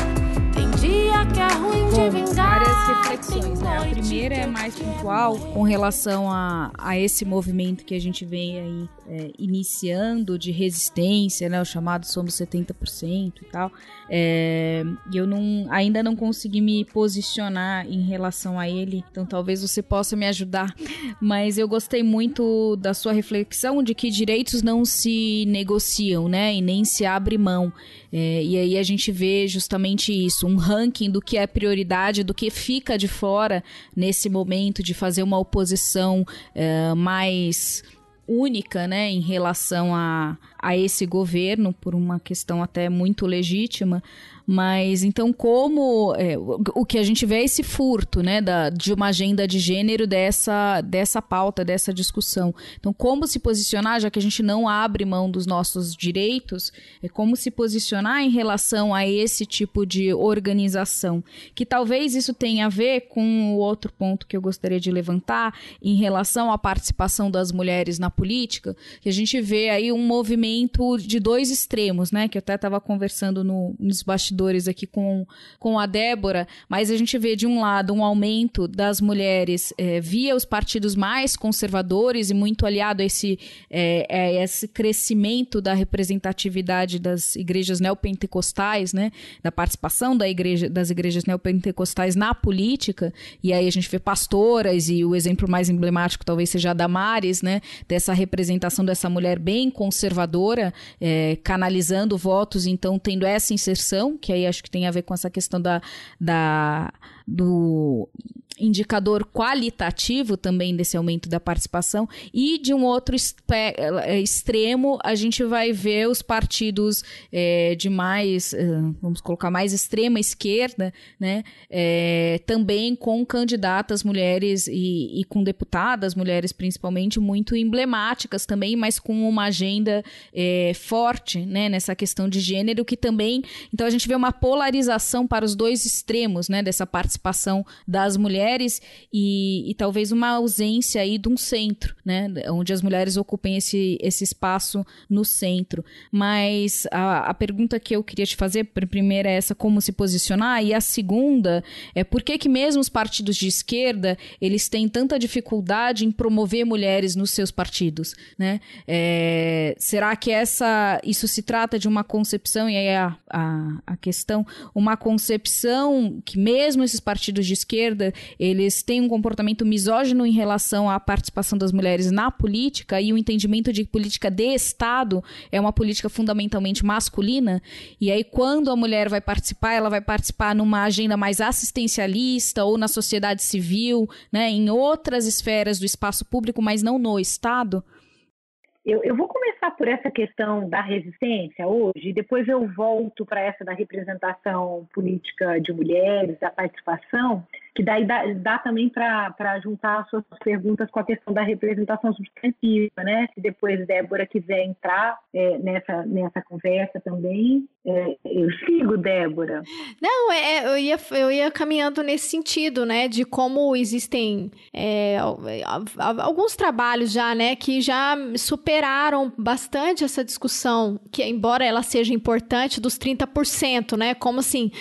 é vingar. Várias reflexões, né? A primeira é mais pontual com relação a, a esse movimento que a gente vem aí é, iniciando de resistência, né? O chamado Somos 70% e tal. É, e eu não, ainda não consegui me posicionar em relação a ele, então talvez você possa me ajudar. Mas eu gostei muito da sua reflexão de que direitos não se negociam, né? E nem se abre mão. É, e aí a gente vê justamente isso, um ranking do que é prioridade, do que fica de fora nesse momento de fazer uma oposição é, mais única, né, em relação a, a esse governo, por uma questão até muito legítima, mas então, como é, o que a gente vê é esse furto, né, da, de uma agenda de gênero dessa, dessa pauta, dessa discussão. Então, como se posicionar, já que a gente não abre mão dos nossos direitos, é como se posicionar em relação a esse tipo de organização. Que talvez isso tenha a ver com o outro ponto que eu gostaria de levantar em relação à participação das mulheres na política, que a gente vê aí um movimento de dois extremos, né, que eu até estava conversando no, nos bastidores bastidores aqui com, com a Débora, mas a gente vê de um lado um aumento das mulheres é, via os partidos mais conservadores e muito aliado a esse, é, esse crescimento da representatividade das igrejas neopentecostais, né, da participação da igreja, das igrejas neopentecostais na política, e aí a gente vê pastoras, e o exemplo mais emblemático talvez seja a Damares, né, dessa representação dessa mulher bem conservadora, é, canalizando votos, então tendo essa inserção, que aí acho que tem a ver com essa questão da, da do indicador qualitativo também desse aumento da participação. E de um outro é, extremo a gente vai ver os partidos é, de mais é, vamos colocar mais extrema esquerda né é, também com candidatas mulheres e, e, com deputadas mulheres principalmente muito emblemáticas também mas com uma agenda é, forte né nessa questão de gênero que também então a gente vê uma polarização para os dois extremos né dessa participação das mulheres mulheres e, e, talvez uma ausência aí de um centro, né? Onde as mulheres ocupem esse, esse espaço no centro. Mas a, a pergunta que eu queria te fazer, a primeira é essa, como se posicionar, e a segunda é por que que mesmo os partidos de esquerda, eles têm tanta dificuldade em promover mulheres nos seus partidos, né? É, será que essa, isso se trata de uma concepção, e aí é a, a, a questão, uma concepção que mesmo esses partidos de esquerda, eles têm um comportamento misógino em relação à participação das mulheres na política e o entendimento de política de Estado é uma política fundamentalmente masculina. E aí, quando a mulher vai participar, ela vai participar numa agenda mais assistencialista ou na sociedade civil, né, em outras esferas do espaço público, mas não no Estado. Eu, eu, vou começar por essa questão da resistência hoje, e depois eu volto para essa da representação política de mulheres, da participação, que daí dá, dá também para juntar as suas perguntas com a questão da representação substantiva, né? Se depois Débora quiser entrar é, nessa, nessa conversa também, é, eu sigo, Débora. Não, é, eu, ia, eu ia caminhando nesse sentido, né? De como existem é, alguns trabalhos já, né? Que já superaram bastante essa discussão, que embora ela seja importante, dos 30%, né? Como assim,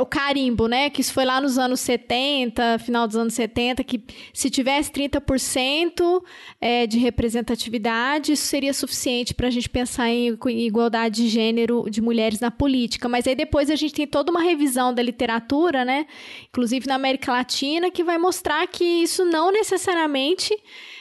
o carimbo, né? Que isso foi lá nos anos 70, 70, final dos anos 70, que se tivesse 30% é, de representatividade, isso seria suficiente para a gente pensar em igualdade de gênero de mulheres na política. Mas aí depois a gente tem toda uma revisão da literatura, né? Inclusive na América Latina, que vai mostrar que isso não necessariamente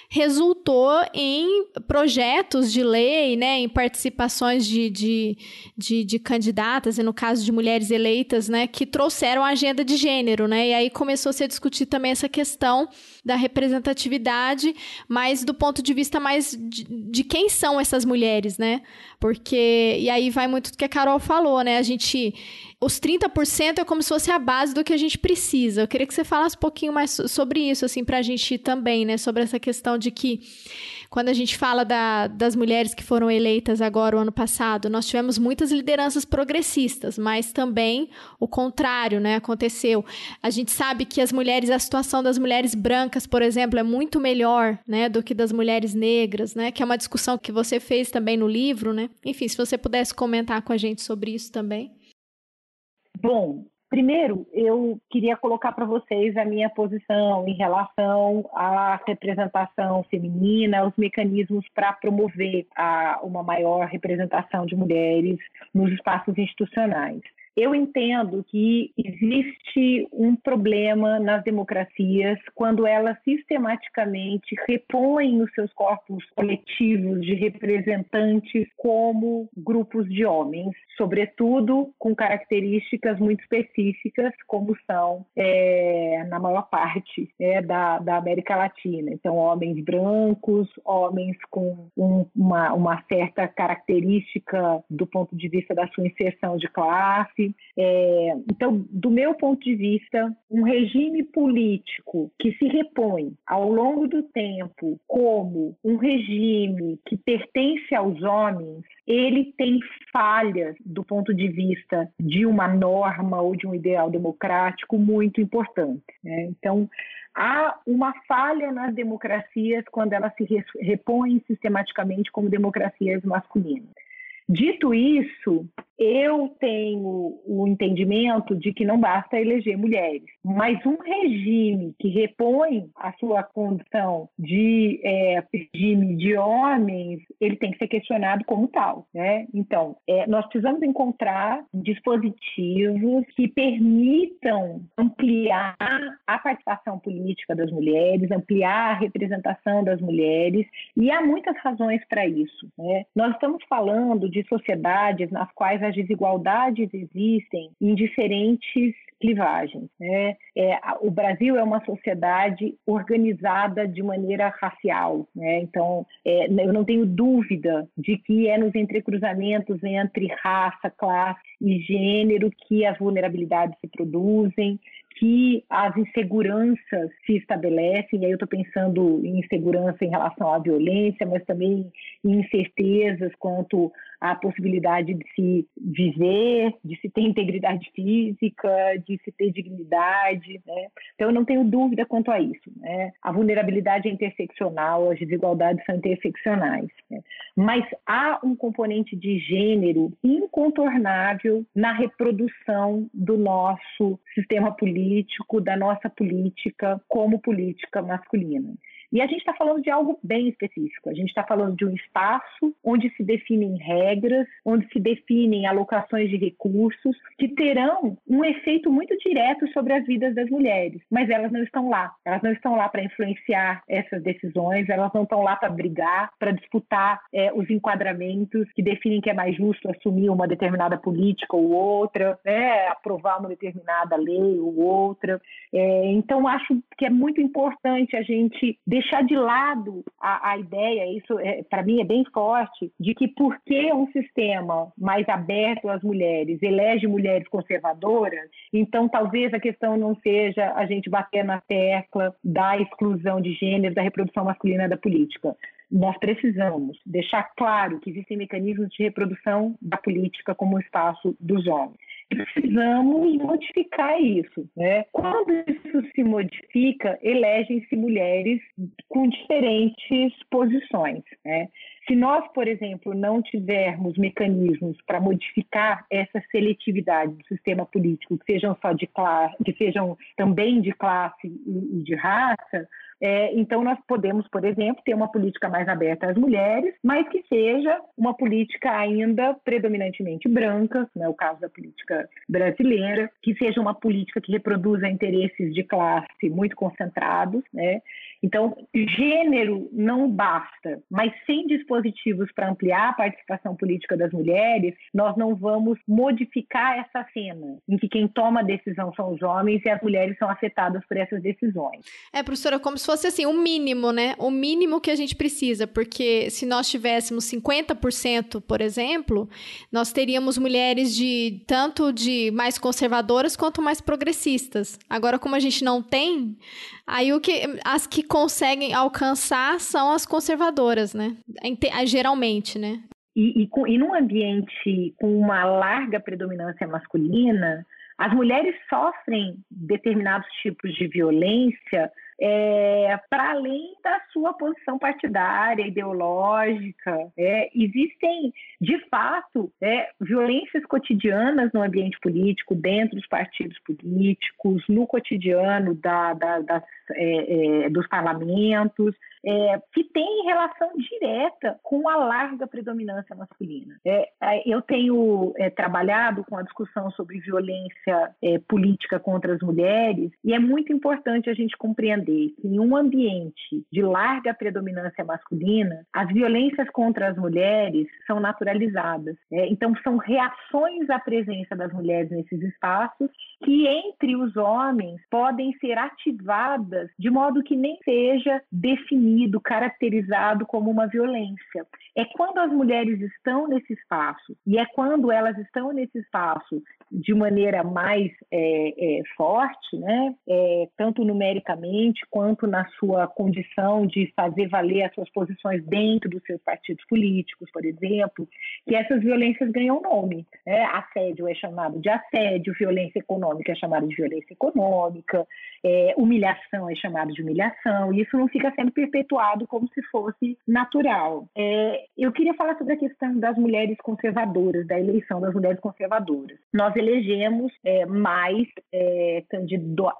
resultou em projetos de lei, né, em participações de, de, de, de, candidatas, e no caso de mulheres eleitas, né, que trouxeram a agenda de gênero, né, e aí começou a discutir também essa questão da representatividade, mas do ponto de vista mais de, de quem são essas mulheres, né, porque, e aí vai muito do que a Carol falou, né, a gente os 30% é como se fosse a base do que a gente precisa. Eu queria que você falasse um pouquinho mais sobre isso, assim, para a gente também, né? Sobre essa questão de que quando a gente fala da, das mulheres que foram eleitas agora o ano passado, nós tivemos muitas lideranças progressistas, mas também o contrário, né, aconteceu. A gente sabe que as mulheres, a situação das mulheres brancas, por exemplo, é muito melhor, né, do que das mulheres negras, né, que é uma discussão que você fez também no livro, né. Enfim, se você pudesse comentar com a gente sobre isso também. Bom, primeiro eu queria colocar para vocês a minha posição em relação à representação feminina, os mecanismos para promover a, uma maior representação de mulheres nos espaços institucionais. Eu entendo que existe um problema nas democracias quando elas sistematicamente repõem os seus corpos coletivos de representantes como grupos de homens, sobretudo com características muito específicas, como são é, na maior parte é, da, da, América Latina. Então, homens brancos, homens com um, uma, uma certa característica do ponto de vista da sua inserção de classe é, então, do meu ponto de vista, um regime político que se repõe ao longo do tempo como um regime que pertence aos homens, ele tem falhas do ponto de vista de uma norma ou de um ideal democrático muito importante. Né? Então, há uma falha nas democracias quando elas se repõem sistematicamente como democracias masculinas. Dito isso, eu tenho o entendimento de que não basta eleger mulheres, mas um regime que repõe a sua condição de é, regime de homens, ele tem que ser questionado como tal. Né? Então, é, nós precisamos encontrar dispositivos que permitam ampliar a participação política das mulheres, ampliar a representação das mulheres, e há muitas razões para isso. Né? Nós estamos falando de de sociedades nas quais as desigualdades existem em diferentes clivagens. Né? É, o Brasil é uma sociedade organizada de maneira racial, né? então é, eu não tenho dúvida de que é nos entrecruzamentos entre raça, classe e gênero que as vulnerabilidades se produzem, que as inseguranças se estabelecem, e aí eu estou pensando em insegurança em relação à violência, mas também em incertezas quanto à possibilidade de se viver, de se ter integridade física, de se ter dignidade. Né? Então, eu não tenho dúvida quanto a isso. Né? A vulnerabilidade é interseccional, as desigualdades são interseccionais. Né? Mas há um componente de gênero incontornável na reprodução do nosso sistema político, da nossa política como política masculina. E a gente está falando de algo bem específico. A gente está falando de um espaço onde se definem regras, onde se definem alocações de recursos que terão um efeito muito direto sobre as vidas das mulheres. Mas elas não estão lá. Elas não estão lá para influenciar essas decisões, elas não estão lá para brigar, para disputar é, os enquadramentos que definem que é mais justo assumir uma determinada política ou outra, né, aprovar uma determinada lei ou outra. É, então, acho que é muito importante a gente deixar de lado a, a ideia, isso é, para mim é bem forte, de que porque um sistema mais aberto às mulheres elege mulheres conservadoras, então talvez a questão não seja a gente bater na tecla da exclusão de gênero, da reprodução masculina da política. Nós precisamos deixar claro que existem mecanismos de reprodução da política como espaço dos homens precisamos modificar isso. Né? Quando isso se modifica, elegem-se mulheres com diferentes posições. Né? Se nós, por exemplo, não tivermos mecanismos para modificar essa seletividade do sistema político, que sejam só de classe, que sejam também de classe e de raça, é, então, nós podemos, por exemplo, ter uma política mais aberta às mulheres, mas que seja uma política ainda predominantemente branca, não é o caso da política brasileira, que seja uma política que reproduza interesses de classe muito concentrados, né? Então, gênero não basta, mas sem dispositivos para ampliar a participação política das mulheres, nós não vamos modificar essa cena em que quem toma a decisão são os homens e as mulheres são afetadas por essas decisões. É, professora, como se fosse assim, o um mínimo, né? O mínimo que a gente precisa, porque se nós tivéssemos 50%, por exemplo, nós teríamos mulheres de tanto de mais conservadoras quanto mais progressistas. Agora, como a gente não tem, aí o que as que conseguem alcançar são as conservadoras, né? Geralmente, né? E, e, e num ambiente com uma larga predominância masculina, as mulheres sofrem determinados tipos de violência é, para além da sua posição partidária, ideológica. É, existem, de fato, é, violências cotidianas no ambiente político, dentro dos partidos políticos, no cotidiano da, da, das, é, é, dos parlamentos é, que tem relação direta com a larga predominância masculina. É, eu tenho é, trabalhado com a discussão sobre violência é, política contra as mulheres e é muito importante a gente compreender que em um ambiente de larga predominância masculina, as violências contra as mulheres são naturalizadas. É, então, são reações à presença das mulheres nesses espaços que, entre os homens, podem ser ativadas de modo que nem seja definido definido, caracterizado como uma violência. É quando as mulheres estão nesse espaço, e é quando elas estão nesse espaço de maneira mais é, é, forte, né? É, tanto numericamente quanto na sua condição de fazer valer as suas posições dentro dos seus partidos políticos, por exemplo, que essas violências ganham nome. Né? Assédio é chamado de assédio, violência econômica é chamado de violência econômica, é, humilhação é chamado de humilhação, e isso não fica sendo perpetuado como se fosse natural. É, eu queria falar sobre a questão das mulheres conservadoras, da eleição das mulheres conservadoras. Nós elegemos é, mais é,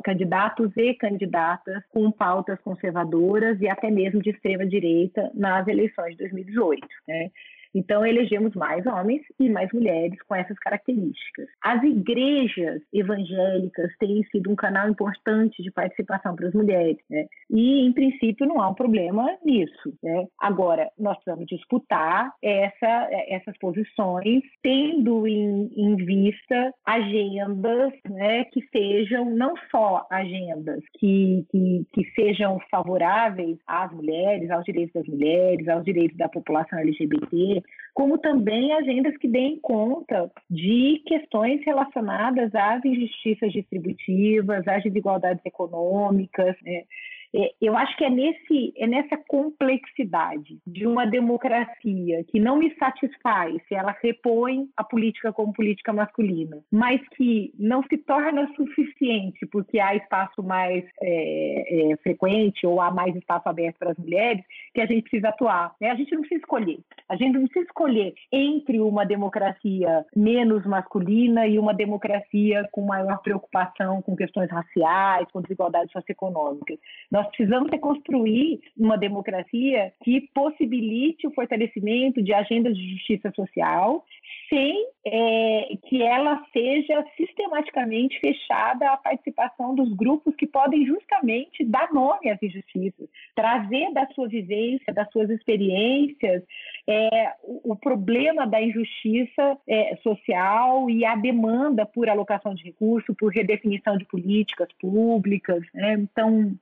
candidatos e candidatas com pautas conservadoras e até mesmo de extrema direita nas eleições de 2018. Né? Então, elegemos mais homens e mais mulheres com essas características. As igrejas evangélicas têm sido um canal importante de participação para as mulheres, né? e, em princípio, não há um problema nisso. Né? Agora, nós precisamos disputar essa, essas posições, tendo em, em vista agendas né, que sejam não só agendas que, que, que sejam favoráveis às mulheres, aos direitos das mulheres, aos direitos da população LGBT, como também agendas que deem conta de questões relacionadas às injustiças distributivas, às desigualdades econômicas. Né? É, eu acho que é, nesse, é nessa complexidade de uma democracia que não me satisfaz se ela repõe a política como política masculina, mas que não se torna suficiente porque há espaço mais é, é, frequente ou há mais espaço aberto para as mulheres, que a gente precisa atuar. Né? A gente não precisa escolher. A gente não precisa escolher entre uma democracia menos masculina e uma democracia com maior preocupação com questões raciais, com desigualdades socioeconômicas. Nós precisamos reconstruir uma democracia que possibilite o fortalecimento de agendas de justiça social sem é, que ela seja sistematicamente fechada à participação dos grupos que podem justamente dar nome às injustiças, trazer da sua vivência, das suas experiências, é, o, o, problema da injustiça é, social e a demanda por alocação de recursos, por redefinição de políticas públicas. Né? Então,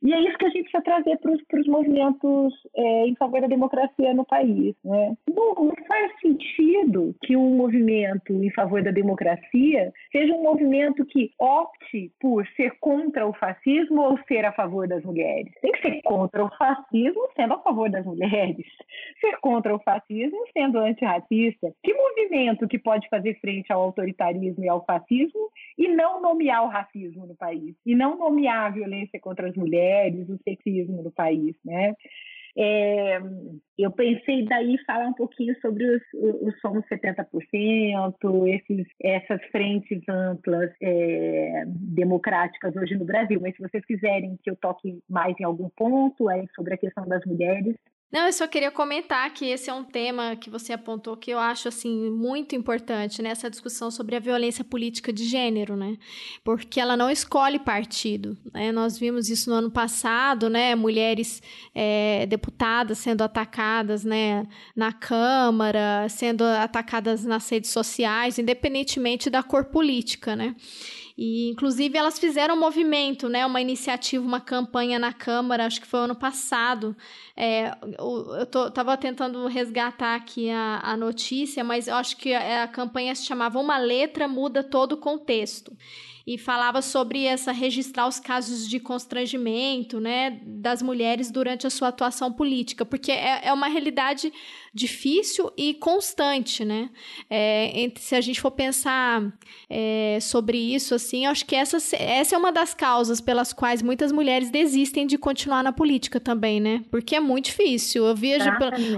e é isso que a gente precisa trazer para os movimentos é, em favor da democracia no país. Né? Não, não, faz sentido que um movimento em favor da democracia seja um movimento que opte por ser contra o fascismo ou ser a favor das mulheres. Tem que ser contra o fascismo sendo a favor das mulheres. Ser contra o fascismo sendo antirracista. Que movimento que pode fazer frente ao autoritarismo e ao fascismo e não nomear o racismo no país? E não nomear a violência contra as mulheres? Mulheres, o sexismo no país, né? É, eu pensei daí falar um pouquinho sobre os, os Somos 70%, esses, essas frentes amplas é, democráticas hoje no Brasil. Mas se vocês quiserem que eu toque mais em algum ponto aí sobre a questão das mulheres, não, eu só queria comentar que esse é um tema que você apontou que eu acho assim muito importante nessa discussão sobre a violência política de gênero, né? Porque ela não escolhe partido. Né? Nós vimos isso no ano passado, né? Mulheres é, deputadas sendo atacadas, né? Na Câmara, sendo atacadas nas redes sociais, independentemente da cor política, né? E, inclusive, elas fizeram um movimento, né? Uma iniciativa, uma campanha na Câmara, acho que foi ano passado. É, eu tô, tava tentando resgatar aqui a, a notícia, mas eu acho que a, a campanha se chamava Uma Letra Muda Todo o Contexto e falava sobre essa registrar os casos de constrangimento, né, das mulheres durante a sua atuação política, porque é, é uma realidade difícil e constante, né? É, entre, se a gente for pensar é, sobre isso, assim, acho que essa, essa é uma das causas pelas quais muitas mulheres desistem de continuar na política também, né? Porque é muito difícil. Eu vejo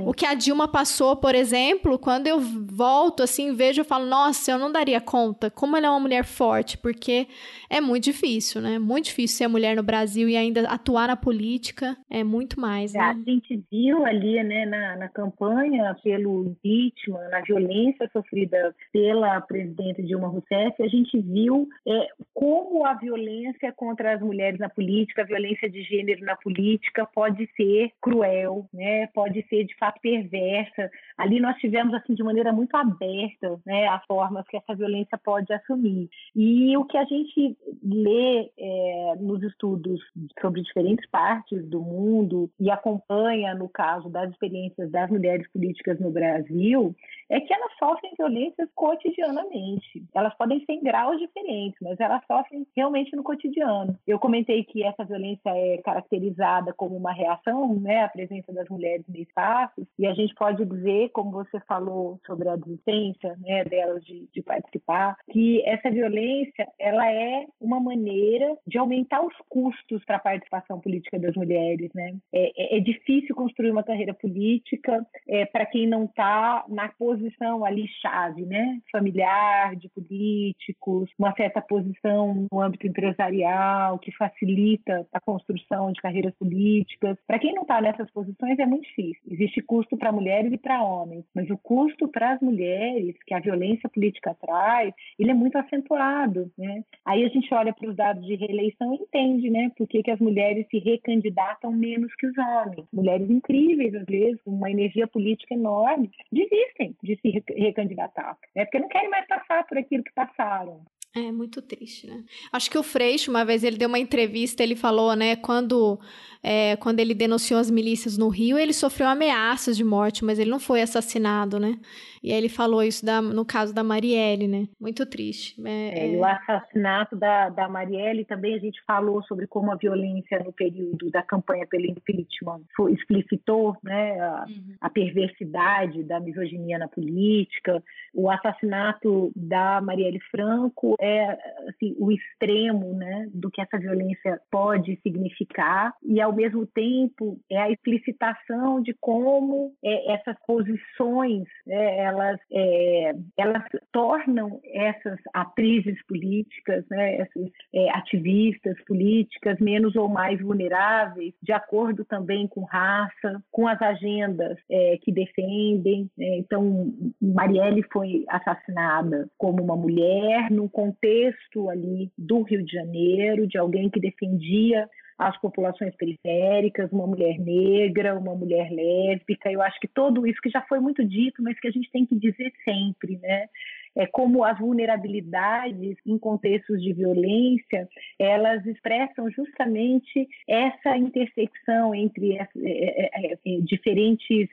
o que a Dilma passou, por exemplo, quando eu volto, assim, vejo, eu falo, nossa, eu não daria conta. Como ela é uma mulher forte, porque é muito difícil, né? Muito difícil ser mulher no Brasil e ainda atuar na política é muito mais, né? A gente viu ali, né, na, na campanha pelo impeachment, na violência sofrida pela presidente Dilma Rousseff, a gente viu é, como a violência contra as mulheres na política, a violência de gênero na política pode ser cruel, né? Pode ser de fato perversa. Ali nós tivemos assim de maneira muito aberta, né, as formas que essa violência pode assumir. E o que a gente lê é, nos estudos sobre diferentes partes do mundo e acompanha, no caso das experiências das mulheres políticas no Brasil, é que elas sofrem violências cotidianamente. Elas podem ser em graus diferentes, mas elas sofrem realmente no cotidiano. Eu comentei que essa violência é caracterizada como uma reação né, à presença das mulheres no espaço, e a gente pode dizer, como você falou sobre a resistência né, delas de, de participar, que essa violência ela é uma maneira de aumentar os custos para a participação política das mulheres. Né? É, é, é difícil construir uma carreira política é, para quem não está na posição ali chave, né? familiar, de políticos, uma certa posição no âmbito empresarial que facilita a construção de carreiras políticas. Para quem não está nessas posições é muito difícil. Existe custo para mulheres e para homens, mas o custo para as mulheres que a violência política traz, ele é muito acentuado. Né? Aí a gente olha para os dados de reeleição e entende né, por que, que as mulheres se recandidatam menos que os homens. Mulheres incríveis, às vezes, com uma energia política enorme, desistem de se recandidatar, né, porque não querem mais passar por aquilo que passaram. É muito triste, né? Acho que o Freixo, uma vez, ele deu uma entrevista, ele falou, né, quando, é, quando ele denunciou as milícias no Rio, ele sofreu ameaças de morte, mas ele não foi assassinado, né? E aí ele falou isso da, no caso da Marielle, né? Muito triste. É, é... o assassinato da, da Marielle também a gente falou sobre como a violência no período da campanha pelo impeachment foi, explicitou né, a, uhum. a perversidade da misoginia na política. O assassinato da Marielle Franco é assim, o extremo né, do que essa violência pode significar e, ao mesmo tempo, é a explicitação de como é, essas posições é, elas, é, elas tornam essas atrizes políticas, né, essas é, ativistas políticas menos ou mais vulneráveis, de acordo também com raça, com as agendas é, que defendem. Né. Então, Marielle foi assassinada como uma mulher num contexto ali do Rio de Janeiro, de alguém que defendia as populações periféricas, uma mulher negra, uma mulher lésbica. Eu acho que tudo isso que já foi muito dito, mas que a gente tem que dizer sempre, né? É, como as vulnerabilidades em contextos de violência, elas expressam justamente essa intersecção entre é, é, é, diferentes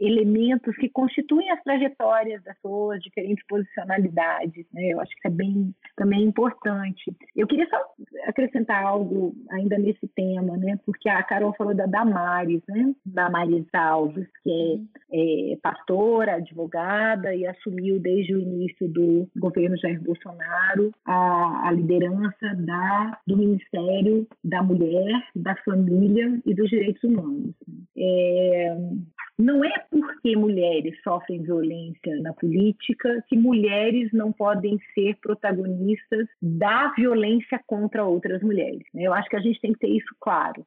elementos que constituem as trajetórias das pessoas, diferentes posicionalidades. Né? Eu acho que isso é bem também importante. Eu queria só acrescentar algo ainda nesse tema, né? Porque a Carol falou da Damares, né? Damares Alves, que é, é pastora, advogada e assumiu desde o início do governo Jair Bolsonaro a, a liderança da, do Ministério da Mulher, da Família e dos Direitos Humanos. É, não é porque mulheres sofrem violência na política que mulheres não podem ser protagonistas da violência contra outras mulheres. Né? Eu acho que a gente tem que ter isso claro.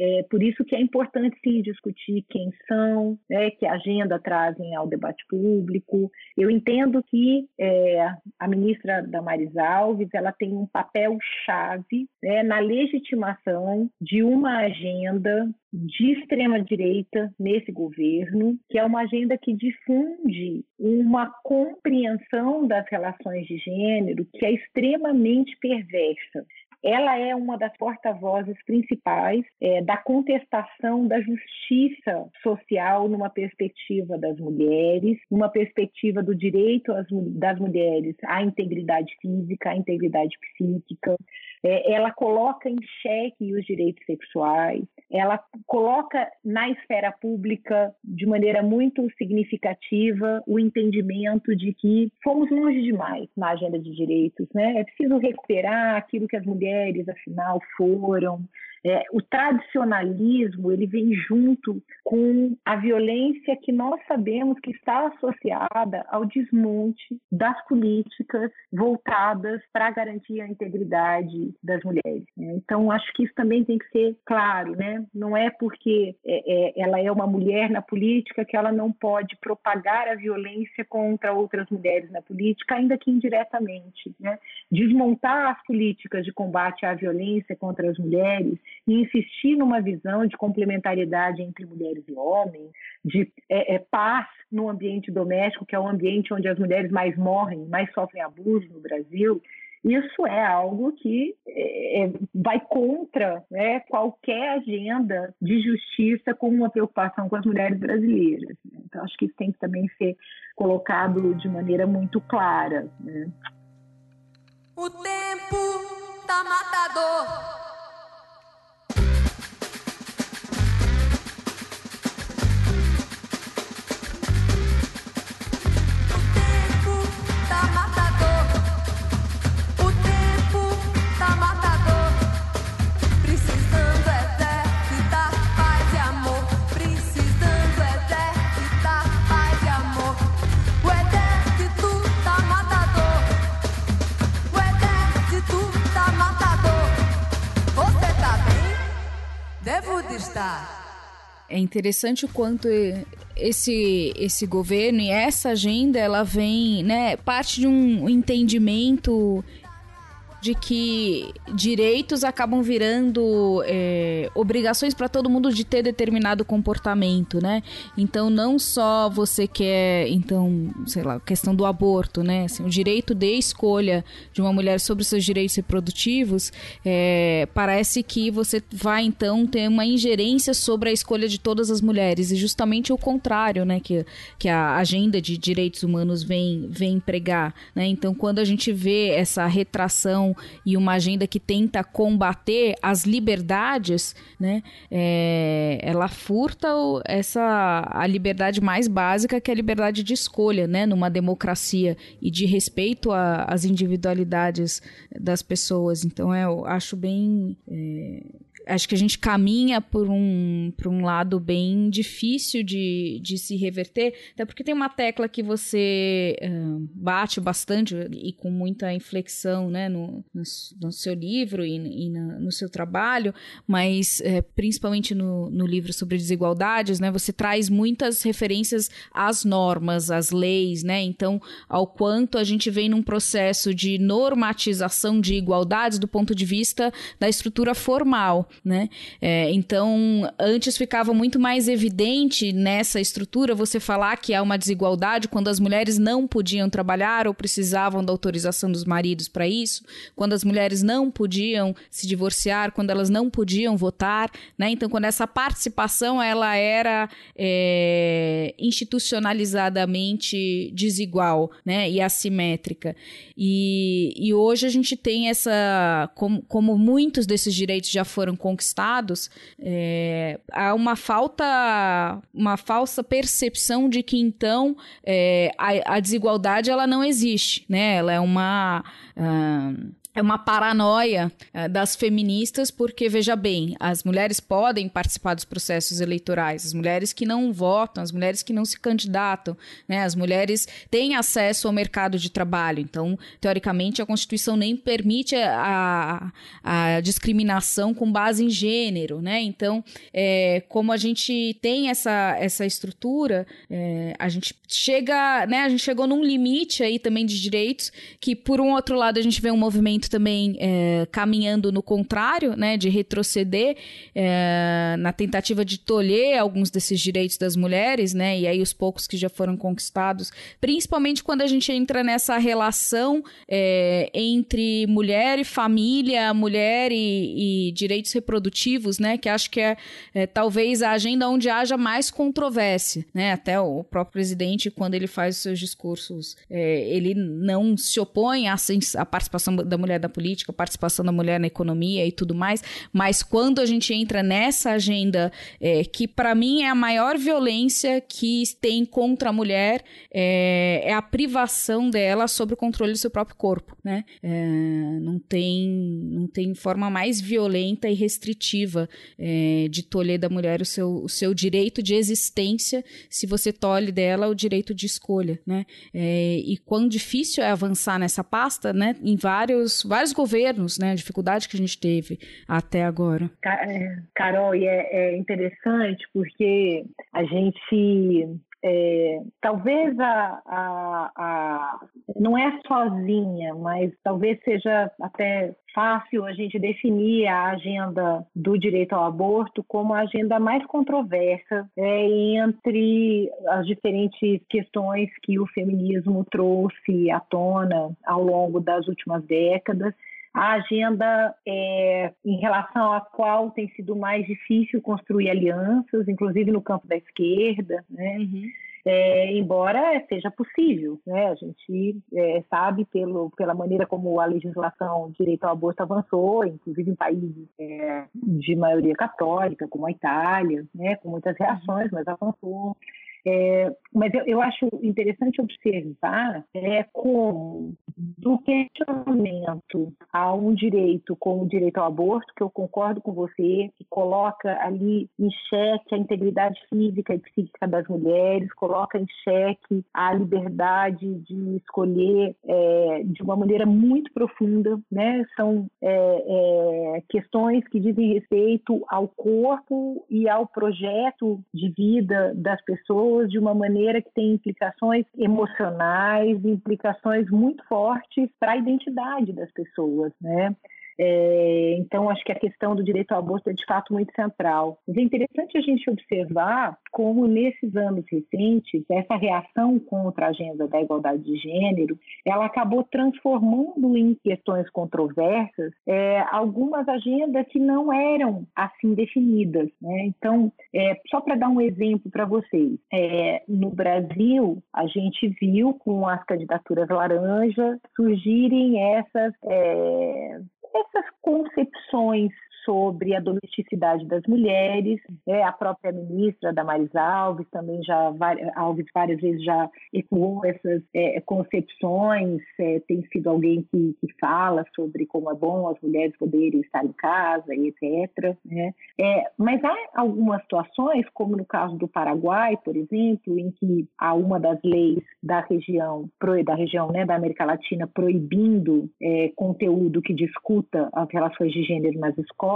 É por isso que é importante sim discutir quem são, né, que agenda trazem ao debate público. Eu entendo que é, a ministra Damares Alves ela tem um papel chave né, na legitimação de uma agenda de extrema direita nesse governo, que é uma agenda que difunde uma compreensão das relações de gênero que é extremamente perversa ela é uma das porta-vozes principais é, da contestação da justiça social numa perspectiva das mulheres, numa perspectiva do direito das mulheres à integridade física, à integridade psíquica, é, ela coloca em xeque os direitos sexuais, ela coloca na esfera pública, de maneira muito significativa, o entendimento de que fomos longe demais na agenda de direitos. Né? É preciso recuperar aquilo que as mulheres, afinal, foram, é, o tradicionalismo ele vem junto com a violência que nós sabemos que está associada ao desmonte das políticas voltadas para garantir a integridade das mulheres. Né? Então, acho que isso também tem que ser claro, né? Não é porque é, é, ela é uma mulher na política que ela não pode propagar a violência contra outras mulheres na política, ainda que indiretamente. Né? Desmontar as políticas de combate à violência contra as mulheres e insistir numa visão de complementariedade entre mulheres e homens, de é, é, paz no ambiente doméstico, que é o ambiente onde as mulheres mais morrem, mais sofrem abuso no Brasil, isso é algo que é, é vai contra né, qualquer agenda de justiça com uma preocupação com as mulheres brasileiras. Né? Então, acho que isso tem que também ser colocado de maneira muito clara. Né? O tempo tá matador. É interessante o quanto esse esse governo e essa agenda ela vem, né, parte de um entendimento de que direitos acabam virando é, obrigações para todo mundo de ter determinado comportamento, né? Então não só você quer, então, sei lá, questão do aborto, né? Assim, o direito de escolha de uma mulher sobre seus direitos reprodutivos, é, parece que você vai então ter uma ingerência sobre a escolha de todas as mulheres e justamente o contrário, né? Que, que a agenda de direitos humanos vem vem pregar, né? Então quando a gente vê essa retração e uma agenda que tenta combater as liberdades, né, é, ela furta essa a liberdade mais básica que é a liberdade de escolha, né, numa democracia e de respeito às individualidades das pessoas. Então eu acho bem é, acho que a gente caminha por um, por um lado bem difícil de, de se reverter, até porque tem uma tecla que você uh, bate bastante e com muita inflexão né, no, no, no seu livro e, e na, no seu trabalho, mas é, principalmente no, no livro sobre desigualdades, né, você traz muitas referências às normas, às leis, né, então ao quanto a gente vem num processo de normatização de igualdades do ponto de vista da estrutura formal né? É, então, antes ficava muito mais evidente nessa estrutura você falar que há uma desigualdade quando as mulheres não podiam trabalhar ou precisavam da autorização dos maridos para isso, quando as mulheres não podiam se divorciar, quando elas não podiam votar, né? Então, quando essa participação ela era é, institucionalizadamente desigual, né? E assimétrica. E, e hoje a gente tem essa, como, como muitos desses direitos já foram conquistados, é, há uma falta, uma falsa percepção de que então é, a, a desigualdade ela não existe, né? Ela é uma uh, é uma paranoia uh, das feministas, porque, veja bem, as mulheres podem participar dos processos eleitorais, as mulheres que não votam, as mulheres que não se candidatam, né, as mulheres têm acesso ao mercado de trabalho. Então, teoricamente, a Constituição nem permite a, a discriminação com base em gênero. Né? Então, é, como a gente tem essa, essa estrutura, é, a gente chega, né, a gente chegou num limite aí também de direitos que, por um outro lado, a gente vê um movimento também é, caminhando no contrário, né, de retroceder é, na tentativa de tolher alguns desses direitos das mulheres, né, e aí os poucos que já foram conquistados, principalmente quando a gente entra nessa relação é, entre mulher e família, mulher e, e, direitos reprodutivos, né, que acho que é, é, talvez a agenda onde haja mais controvérsia, né, até o próprio presidente, quando ele faz os seus discursos, é, ele não se opõe à, à participação da mulher mulher da política, participação da mulher na economia e tudo mais, mas quando a gente entra nessa agenda é, que para mim é a maior violência que tem contra a mulher é, é, a privação dela sobre o controle do seu próprio corpo, né? É, não tem não tem forma mais violenta e restritiva é, de tolher da mulher o seu, o seu direito de existência se você tolhe dela o direito de escolha, né? É, e quão difícil é avançar nessa pasta, né? Em vários vários, governos, né? A dificuldade que a gente teve até agora. É, Carol, e é, é interessante porque a gente é, talvez a, a, a, não é sozinha, mas talvez seja até fácil a gente definir a agenda do direito ao aborto como a agenda mais controversa é, entre as diferentes questões que o feminismo trouxe à tona ao longo das últimas décadas a agenda é, em relação à qual tem sido mais difícil construir alianças, inclusive no campo da esquerda, né? Uhum. É, embora seja possível, né? A gente é, sabe pelo, pela maneira como a legislação direito ao aborto avançou, inclusive em países é, de maioria católica, como a Itália, né? Com muitas reações, mas avançou. É, mas eu, eu, acho interessante observar é, como, do questionamento a um direito como o direito ao aborto, que eu concordo com você, que coloca ali em xeque a integridade física e psíquica das mulheres, coloca em xeque a liberdade de escolher é, de uma maneira muito profunda, né? São é, é questões que dizem respeito ao corpo e ao projeto de vida das pessoas pessoas de uma maneira que tem implicações emocionais, implicações muito fortes para a identidade das pessoas, né? É, então, acho que a questão do direito ao aborto é de fato muito central. Mas é interessante a gente observar como, nesses anos recentes, essa reação contra a agenda da igualdade de gênero ela acabou transformando em questões controversas é, algumas agendas que não eram assim definidas. Né? Então, é, só para dar um exemplo para vocês, é, no Brasil, a gente viu com as candidaturas laranja surgirem essas é, essas concepções sobre a domesticidade das mulheres. É, a própria ministra Damaris Alves também já Alves várias vezes já ecoou essas é, concepções. É, tem sido alguém que, que fala sobre como é bom as mulheres poderem estar em casa etc. Né? É, mas há algumas situações, como no caso do Paraguai, por exemplo, em que há uma das leis da região da região né, da América Latina proibindo é, conteúdo que discuta as relações de gênero nas escolas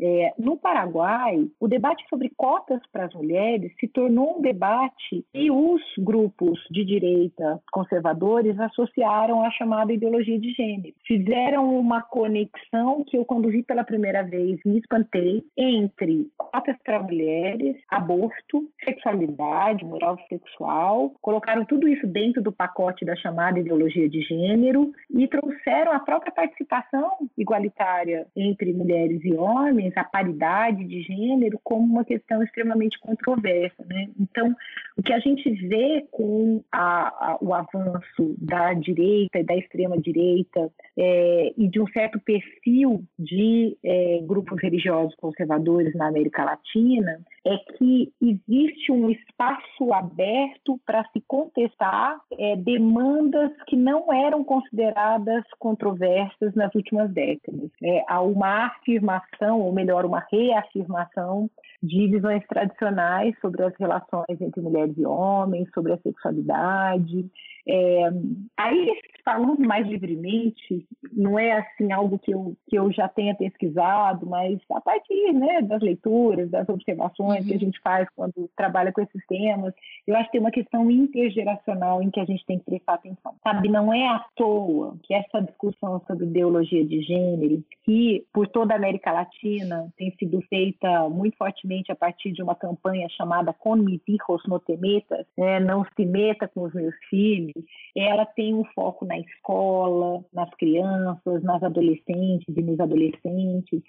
É, no Paraguai, o debate sobre cotas para as mulheres se tornou um debate e os grupos de direita conservadores associaram à chamada ideologia de gênero. Fizeram uma conexão que eu, quando vi pela primeira vez, me espantei entre cotas para mulheres, aborto, sexualidade, moral sexual, colocaram tudo isso dentro do pacote da chamada ideologia de gênero e trouxeram a própria participação igualitária entre mulheres e homens, a paridade de gênero, como uma questão extremamente controversa. Né? Então, o que a gente vê com a, a, o avanço da direita e da extrema-direita é, e de um certo perfil de é, grupos religiosos conservadores na América Latina é que existe um espaço aberto para se contestar é, demandas que não eram consideradas controversas nas últimas décadas. É, há uma afirmação, ou melhor, uma reafirmação de visões tradicionais sobre as relações entre mulheres e homens, sobre a sexualidade, é, aí, falando mais livremente, não é assim algo que eu, que eu já tenha pesquisado, mas a partir né, das leituras, das observações uhum. que a uhum. gente faz quando trabalha com esses temas, eu acho que tem uma questão intergeracional em que a gente tem que prestar atenção. Sabe, não é à toa que essa discussão sobre ideologia de gênero, que por toda a América Latina tem sido feita muito fortemente a partir de uma campanha chamada Con mis hijos no te metas, né, não se meta com os meus filhos, ela tem um foco na escola, nas crianças, nas adolescentes e nos adolescentes.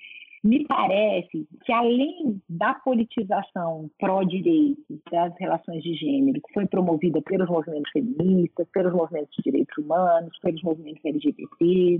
Me parece que, além da politização pró-direitos das relações de gênero, que foi promovida pelos movimentos feministas, pelos movimentos de direitos humanos, pelos movimentos LGBT,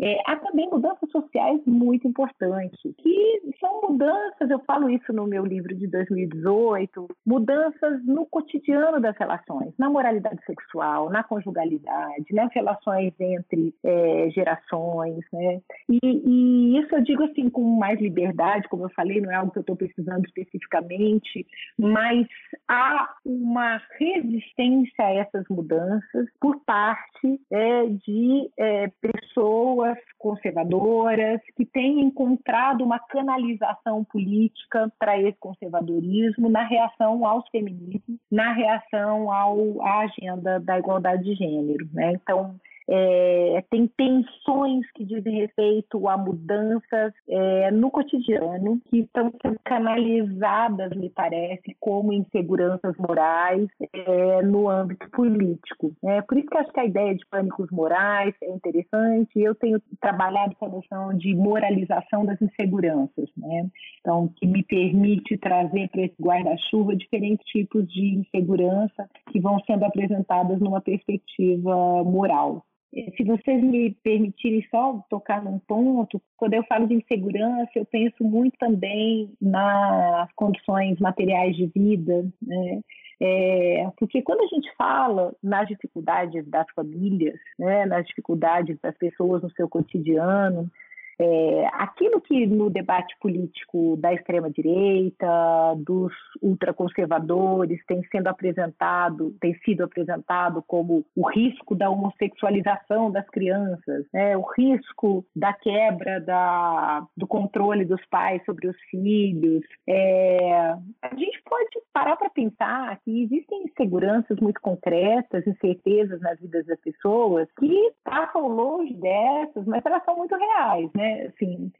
é, há também mudanças sociais muito importantes, que são mudanças, eu falo isso no meu livro de 2018, mudanças no cotidiano das relações, na moralidade sexual, na conjugalidade, nas relações entre é, gerações, né? E, e, isso eu digo assim com mais liberdade, como eu falei, não é algo que eu estou pesquisando especificamente, mas há uma resistência a essas mudanças por parte é, de é, pessoas pessoas conservadoras que têm encontrado uma canalização política para esse conservadorismo na reação aos feminismos, na reação ao, à agenda da igualdade de gênero. Né? Então, é, tem tensões que dizem respeito a mudanças é, no cotidiano que estão sendo canalizadas, me parece, como inseguranças morais é, no âmbito político. É, por isso que acho que a ideia de pânicos morais é interessante. Eu tenho trabalhado com a noção de moralização das inseguranças, né? então que me permite trazer para esse guarda-chuva diferentes tipos de insegurança que vão sendo apresentadas numa perspectiva moral. Se vocês me permitirem só tocar num ponto, quando eu falo de insegurança, eu penso muito também nas condições materiais de vida, né? É, porque quando a gente fala nas dificuldades das famílias, né, nas dificuldades das pessoas no seu cotidiano, é, aquilo que no debate político da extrema-direita, dos ultraconservadores, tem sendo apresentado, tem sido apresentado como o risco da homossexualização das crianças, né, o risco da quebra da, do controle dos pais sobre os filhos. É, a gente pode parar para pensar que existem inseguranças muito concretas, incertezas nas vidas das pessoas que passam longe dessas, mas elas são muito reais, né? Né? Assim,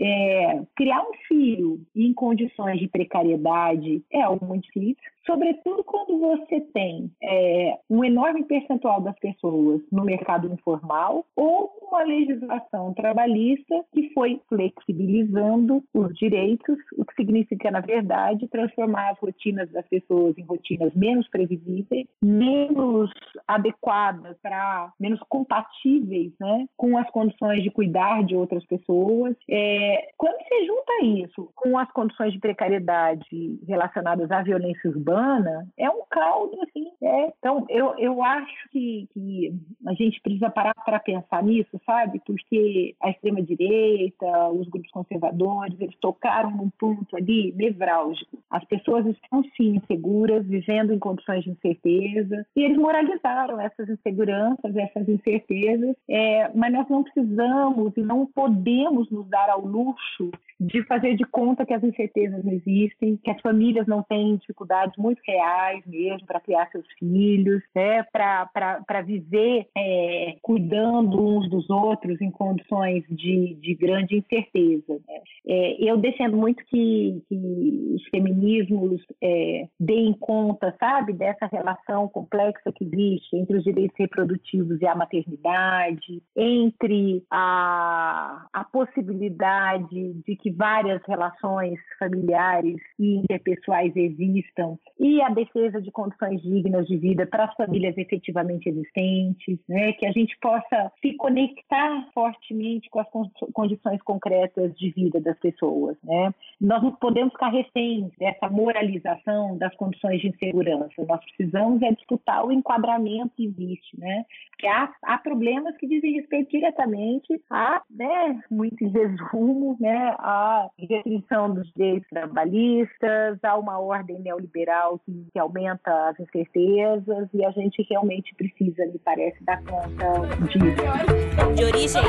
é, criar um filho em condições de precariedade é algo muito difícil, sobretudo quando você tem é, um enorme percentual das pessoas no mercado informal ou uma legislação trabalhista que foi flexibilizando os direitos, o que significa, na verdade, transformar as rotinas das pessoas em rotinas menos previsíveis, menos adequadas para, menos compatíveis né, com as condições de cuidar de outras pessoas. É, quando você junta isso com as condições de precariedade relacionadas à violência urbana, urbana é um caldo, assim. É. Então, eu, eu acho que, que a gente precisa parar para pensar nisso, sabe? Porque a extrema-direita, os grupos conservadores, eles tocaram num ponto ali nevrálgico. As pessoas estão, sim, inseguras, vivendo em condições de incerteza, e eles moralizaram essas inseguranças, essas incertezas, é, mas nós não precisamos e não podemos nos dar ao luxo de fazer de conta que as incertezas não existem, que as famílias não têm dificuldades muito reais mesmo para criar seus filhos, né, para viver é, cuidando uns dos outros em condições de, de grande incerteza. Né? É, eu defendo muito que, que os feminismos é, deem conta, sabe, dessa relação complexa que existe entre os direitos reprodutivos e a maternidade, entre a, a possibilidade de que várias relações familiares e interpessoais existam e a defesa de condições dignas de vida para as famílias efetivamente existentes, né? que a gente possa se conectar fortemente com as condições concretas de vida das pessoas. Né? Nós não podemos ficar reféns dessa moralização das condições de insegurança. Nós precisamos é disputar o enquadramento que existe, né? Porque há, há problemas que dizem respeito diretamente a, né, muito em resumo, né, a a restrição dos direitos trabalhistas, há uma ordem neoliberal que, que aumenta as incertezas e a gente realmente precisa, me parece, dar conta disso. De origem.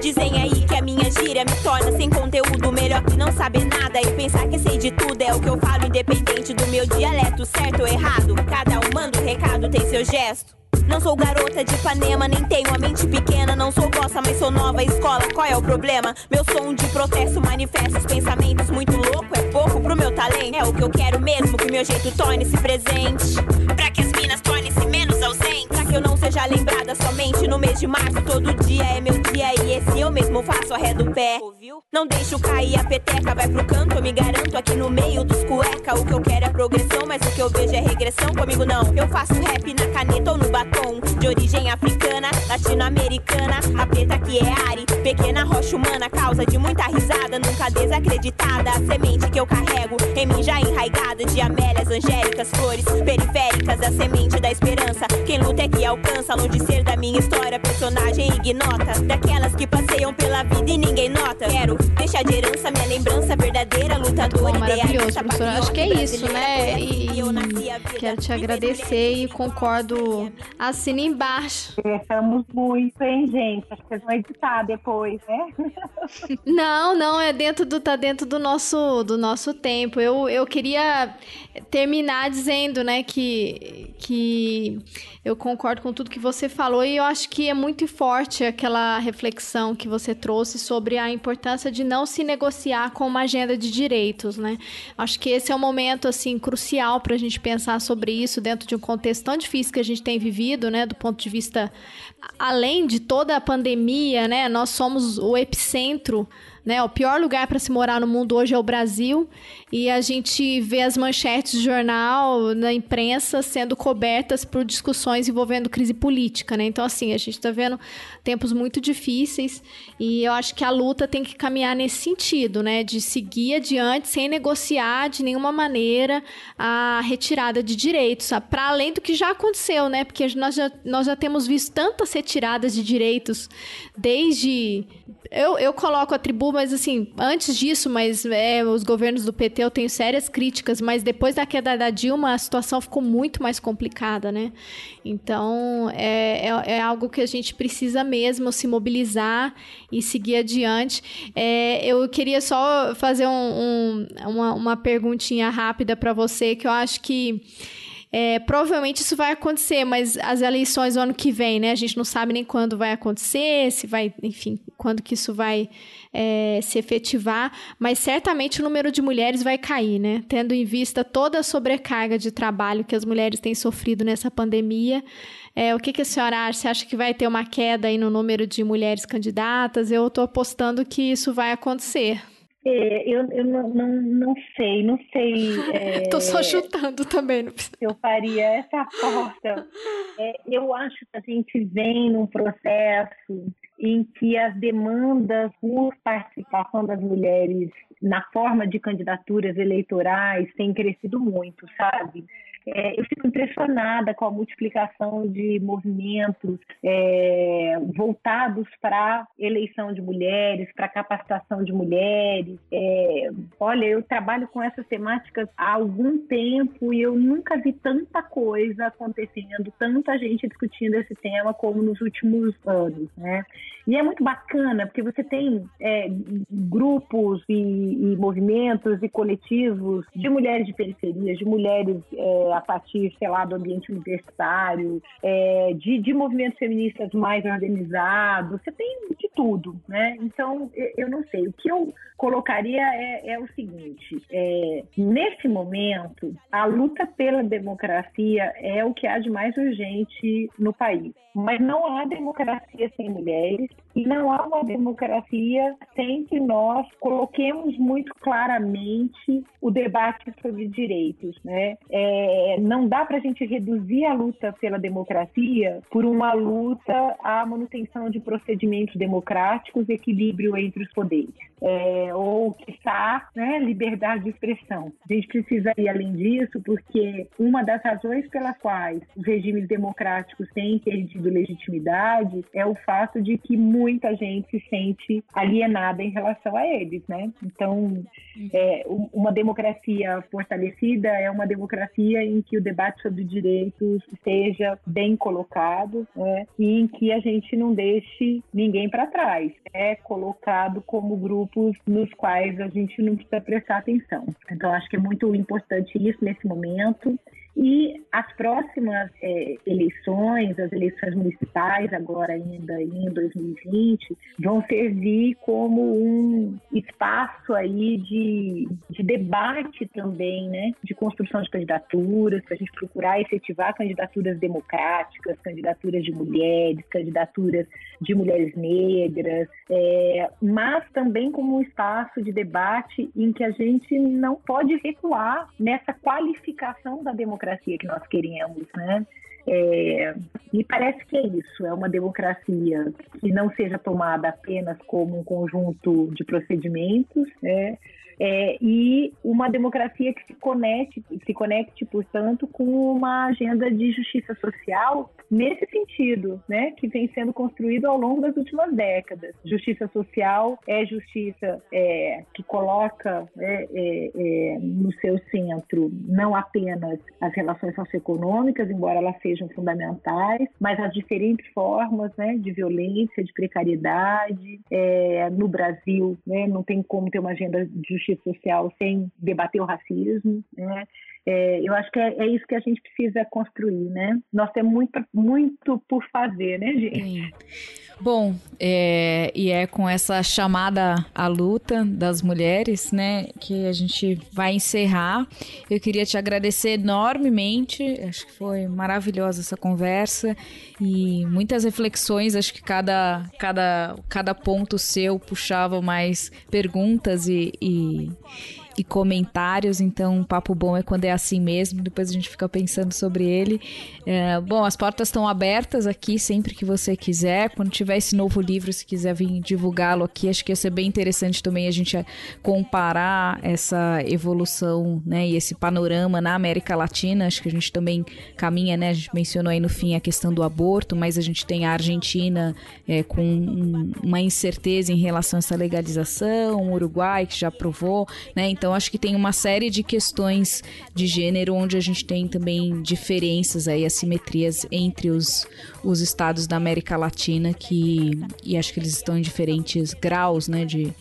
Dizem aí que a minha gíria me torna sem conteúdo melhor que não saber nada e pensar que sei de tudo é o que eu falo independente do meu dialeto certo ou errado. Cada um manda o recado, tem seu gesto. Não sou garota de Ipanema, nem tenho a mente pequena. Não sou bossa, mas sou nova escola. Qual é o problema? Meu som de protesto manifesta os pensamentos muito louco. É pouco pro meu talento. É o que eu quero mesmo, que meu jeito torne-se presente. Pra que as minas tornem-se menos ausentes. Que eu não seja lembrada somente no mês de março. Todo dia é meu dia e esse eu mesmo faço a ré do pé. Não deixo cair a peteca, vai pro canto. Eu me garanto aqui no meio dos cueca. O que eu quero é progressão, mas o que eu vejo é regressão. Comigo não. Eu faço rap na caneta ou no batom de origem africana, latino-americana. A preta que é Ari, pequena rocha humana, causa de muita risada, nunca desacreditada. A semente que eu carrego em mim já enraigada de amélias angélicas, flores periféricas, a semente da esperança. Quem luta é que alcança, longe ser da minha história, personagem ignota. Daquelas que passeiam pela vida e ninguém nota. Quero deixar de herança minha lembrança verdadeira, lutadora, maravilhoso, professora. Acho que é isso, né? E, e quero te agradecer e concordo Assina embaixo. Estamos muito, hein, gente? Acho que vocês vão editar depois, né? não, não, é dentro do tá dentro do nosso do nosso tempo. Eu, eu queria terminar dizendo, né, que que eu concordo com tudo que você falou e eu acho que é muito forte aquela reflexão que você trouxe sobre a importância de não se negociar com uma agenda de direitos, né? Acho que esse é um momento assim crucial para a gente pensar sobre isso dentro de um contexto tão difícil que a gente tem vivido, né? Do ponto de vista além de toda a pandemia, né? Nós somos o epicentro né? O pior lugar para se morar no mundo hoje é o Brasil e a gente vê as manchetes de jornal na imprensa sendo cobertas por discussões envolvendo crise política, né? Então assim a gente está vendo tempos muito difíceis e eu acho que a luta tem que caminhar nesse sentido, né? De seguir adiante sem negociar de nenhuma maneira a retirada de direitos, para além do que já aconteceu, né? Porque nós já, nós já temos visto tantas retiradas de direitos desde eu, eu coloco a tribo, mas assim, antes disso, mas é, os governos do PT eu tenho sérias críticas, mas depois da queda da Dilma a situação ficou muito mais complicada, né? Então é, é, é algo que a gente precisa mesmo se mobilizar e seguir adiante. É, eu queria só fazer um, um, uma, uma perguntinha rápida para você, que eu acho que é, provavelmente isso vai acontecer, mas as eleições do ano que vem, né? A gente não sabe nem quando vai acontecer, se vai, enfim, quando que isso vai é, se efetivar, mas certamente o número de mulheres vai cair, né? Tendo em vista toda a sobrecarga de trabalho que as mulheres têm sofrido nessa pandemia. É, o que, que a senhora acha? Você acha que vai ter uma queda aí no número de mulheres candidatas? Eu estou apostando que isso vai acontecer. É, eu, eu não, não, não, sei, não sei. Estou é, só chutando também. Não eu faria essa aposta. É, eu acho que a gente vem num processo, em que as demandas por participação das mulheres na forma de candidaturas eleitorais têm crescido muito, sabe? É, eu fico impressionada com a multiplicação de movimentos é, voltados para eleição de mulheres, para capacitação de mulheres. É, olha, eu trabalho com essas temáticas há algum tempo e eu nunca vi tanta coisa acontecendo, tanta gente discutindo esse tema como nos últimos anos, né? E é muito bacana porque você tem é, grupos e, e, movimentos e coletivos de mulheres de periferias, de mulheres é, a partir, sei lá, do ambiente universitário, é, de, de movimentos feministas mais organizados, você tem de tudo, né? Então, eu não sei, o que eu colocaria é, é o seguinte, é, nesse momento, a luta pela democracia é o que há de mais urgente no país, mas não há democracia sem mulheres, e não há uma democracia sem que nós coloquemos muito claramente o debate sobre direitos. Né? É, não dá para a gente reduzir a luta pela democracia por uma luta à manutenção de procedimentos democráticos, equilíbrio entre os poderes, é, ou, quiçá, né, liberdade de expressão. A gente precisa ir além disso, porque uma das razões pelas quais os regimes democráticos têm perdido legitimidade é o fato de que muita gente se sente alienada em relação a eles, né? Então, é, uma democracia fortalecida é uma democracia em que o debate sobre direitos esteja bem colocado né? e em que a gente não deixe ninguém para trás. É colocado como grupos nos quais a gente não precisa prestar atenção. Então, acho que é muito importante isso nesse momento. E as próximas é, eleições, as eleições municipais, agora ainda em 2020, vão servir como um espaço aí de, de debate também, né? De construção de candidaturas, para a gente procurar efetivar candidaturas democráticas, candidaturas de mulheres, candidaturas de mulheres negras, é, mas também como um espaço de debate em que a gente não pode recuar nessa qualificação da democracia democracia que nós queremos, né? É, me parece que é isso, é uma democracia que não seja tomada apenas como um conjunto de procedimentos, né? É, e uma democracia que se conecte, se conecte, portanto, com uma agenda de justiça social nesse sentido, né, que vem sendo construído ao longo das últimas décadas. Justiça social é justiça é, que coloca né, é, é, no seu centro não apenas as relações socioeconômicas, embora elas sejam fundamentais, mas as diferentes formas né, de violência, de precariedade. É, no Brasil, né, não tem como ter uma agenda de justiça justiça social sem debater o racismo, né? É, eu acho que é, é, isso que a gente precisa construir, né? Nós temos muito, muito por fazer, né, gente? Sim. Bom, é, e é com essa chamada à luta das mulheres, né, que a gente vai encerrar. Eu queria te agradecer enormemente, acho que foi maravilhosa essa conversa e muitas reflexões, acho que cada, cada, cada ponto seu puxava mais perguntas e, e e comentários, então um papo bom é quando é assim mesmo, depois a gente fica pensando sobre ele. É, bom, as portas estão abertas aqui sempre que você quiser, quando tiver esse novo livro, se quiser vir divulgá-lo aqui, acho que ia ser bem interessante também a gente comparar essa evolução, né, e esse panorama na América Latina, acho que a gente também caminha, né, a gente mencionou aí no fim a questão do aborto, mas a gente tem a Argentina é, com um, uma incerteza em relação a essa legalização, o Uruguai que já aprovou, né, então então acho que tem uma série de questões de gênero onde a gente tem também diferenças aí, assimetrias entre os, os estados da América Latina que e acho que eles estão em diferentes graus, né, de,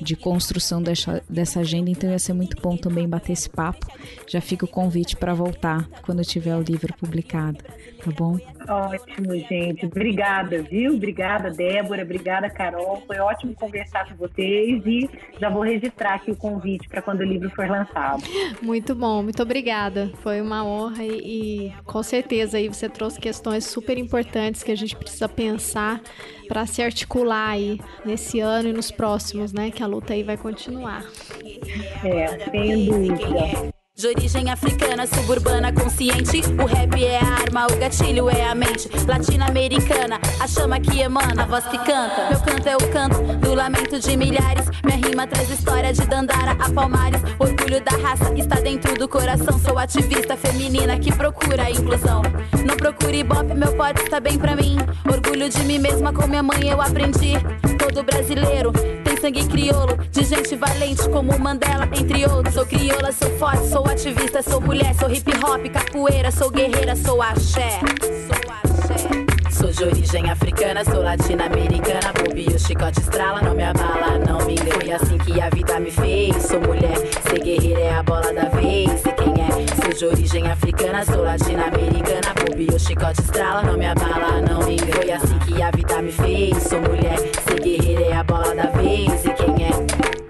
de construção dessa, dessa agenda. Então ia ser muito bom também bater esse papo. Já fica o convite para voltar quando tiver o livro publicado, tá bom? Ótimo, gente. Obrigada, viu? Obrigada, Débora. Obrigada, Carol. Foi ótimo conversar com vocês e já vou registrar aqui o convite para quando o livro for lançado. Muito bom, muito obrigada. Foi uma honra e, e com certeza aí você trouxe questões super importantes que a gente precisa pensar para se articular aí nesse ano e nos próximos, né? Que a luta aí vai continuar. É, sem dúvida. De origem africana, suburbana, consciente. O rap é a arma, o gatilho é a mente. Latino-americana, a chama que emana, a voz que canta. Meu canto é o canto do lamento de milhares. Minha rima traz história de Dandara a Palmares. Orgulho da raça está dentro do coração. Sou ativista feminina que procura a inclusão. Não procure bop, meu pote está bem pra mim. Orgulho de mim mesma, com minha mãe eu aprendi. Todo brasileiro tem sangue crioulo, de gente valente como Mandela, entre outros. Sou crioula, sou forte, sou ativista, sou mulher, sou hip hop, capoeira, sou guerreira, sou axé. Sou. Sou de origem africana, sou latino-americana. Bobi, o chicote estrala, não me abala, não me engana. Foi assim que a vida me fez. Sou mulher, ser guerreira é a bola da vez. E quem é? Sou de origem africana, sou latino-americana. Bobi, o chicote estrala, não me abala, não me engana. Foi assim que a vida me fez. Sou mulher, ser guerreira é a bola da vez. E quem é?